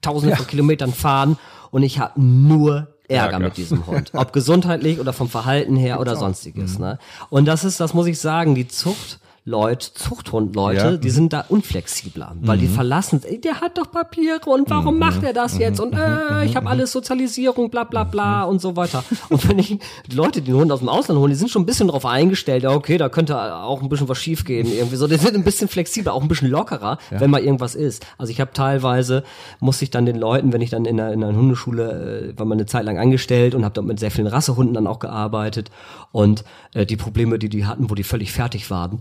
Speaker 2: tausende ja. von Kilometern fahren und ich habe nur Ärger, Ärger, mit diesem Hund. Ob gesundheitlich oder vom Verhalten her oder sonstiges. Mhm. Ne? Und das ist, das muss ich sagen, die Zucht Leute, Zuchthundleute,
Speaker 1: Ja.
Speaker 2: die sind da unflexibler, weil
Speaker 1: Mhm.
Speaker 2: die verlassen, ey, der hat doch Papiere und warum macht er das jetzt und äh, ich habe alles Sozialisierung, bla bla
Speaker 1: Mhm.
Speaker 2: bla und so weiter. Und wenn ich die Leute, die den Hund aus dem Ausland holen, die sind schon ein bisschen drauf eingestellt, ja okay, da könnte auch ein bisschen was schiefgehen irgendwie so. Die sind ein bisschen flexibler, auch ein bisschen lockerer, wenn mal irgendwas ist. Also ich habe teilweise, muss ich dann den Leuten, wenn ich dann in einer, in einer Hundeschule, äh, war mal eine Zeit lang angestellt und habe dort mit sehr vielen Rassehunden dann auch gearbeitet und äh, die Probleme, die die hatten, wo die völlig fertig waren,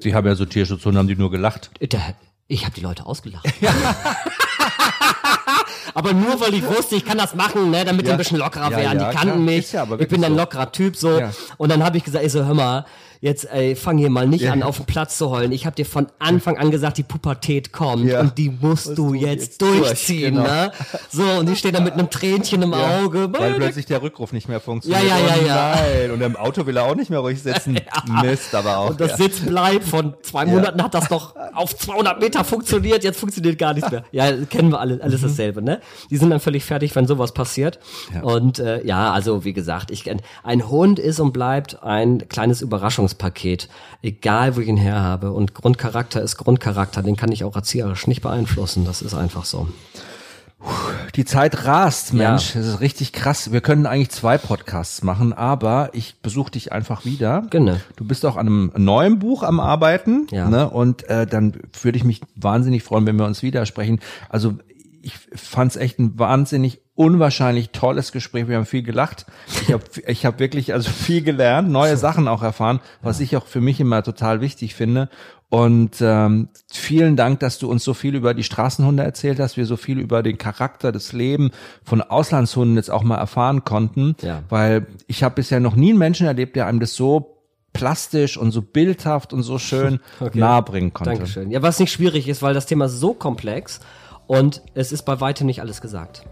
Speaker 1: Sie haben ja so Tierschutzhunde, haben die nur gelacht.
Speaker 2: ich habe die Leute ausgelacht. aber nur weil ich wusste, ich kann das machen, ne, damit die
Speaker 1: Ja.
Speaker 2: ein bisschen lockerer
Speaker 1: Ja,
Speaker 2: werden. die kannten
Speaker 1: klar.
Speaker 2: mich. Ich bin ein lockerer Typ so. Und dann habe ich gesagt, ich so, hör mal, jetzt ey, fang hier mal nicht
Speaker 1: Ja.
Speaker 2: an, auf den Platz zu heulen. Ich habe dir von Anfang an gesagt, die Pubertät kommt
Speaker 1: Ja.
Speaker 2: und die musst du jetzt,
Speaker 1: jetzt durch,
Speaker 2: durchziehen.
Speaker 1: genau.
Speaker 2: Ne? So, und die steht da mit einem Tränchen im Auge.
Speaker 1: Weil plötzlich der Rückruf nicht mehr funktioniert.
Speaker 2: Ja, ja, ja,
Speaker 1: oh
Speaker 2: ja.
Speaker 1: Nein. Und im Auto will er auch nicht mehr ruhig sitzen. Mist, aber auch.
Speaker 2: Und das
Speaker 1: ja.
Speaker 2: Sitzbleib von zwei Monaten hat das noch auf 200 Meter funktioniert, jetzt funktioniert gar nichts mehr. Ja, kennen wir alle, alles dasselbe, ne? Die sind dann völlig fertig, wenn sowas passiert.
Speaker 1: Ja.
Speaker 2: Und äh, ja, also wie gesagt, ich ein Hund ist und bleibt ein kleines Überraschungspaket, egal wo ich ihn her habe. Und Grundcharakter ist Grundcharakter, den kann ich auch erzieherisch nicht beeinflussen. Das ist einfach so.
Speaker 1: Die Zeit rast,
Speaker 2: Ja.
Speaker 1: Mensch. Das ist richtig krass. Wir können eigentlich zwei Podcasts machen, aber ich besuche dich einfach wieder.
Speaker 2: Genau.
Speaker 1: Du bist auch an einem neuen Buch am Arbeiten.
Speaker 2: Ja.
Speaker 1: Ne? Und äh, dann würde ich mich wahnsinnig freuen, wenn wir uns widersprechen. Also ich fand es echt ein wahnsinnig unwahrscheinlich tolles Gespräch. Wir haben viel gelacht. Ich habe ich hab wirklich also viel gelernt, neue Sachen auch erfahren, was ich auch für mich immer total wichtig finde. Und ähm, vielen Dank, dass du uns so viel über die Straßenhunde erzählt hast, wir so viel über den Charakter, das Leben von Auslandshunden jetzt auch mal erfahren konnten.
Speaker 2: Ja.
Speaker 1: Weil ich habe bisher noch nie einen Menschen erlebt, der einem das so plastisch und so bildhaft und so schön
Speaker 2: Okay.
Speaker 1: nahebringen konnte.
Speaker 2: Dankeschön. Ja, was nicht schwierig ist, weil das Thema ist so komplex und es ist bei weitem nicht alles gesagt.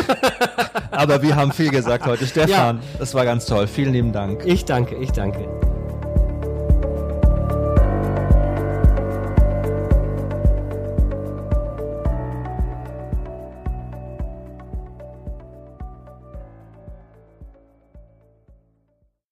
Speaker 1: Aber wir haben viel gesagt heute. Stefan, das war ganz toll. Vielen lieben Dank.
Speaker 2: Ich danke, ich danke.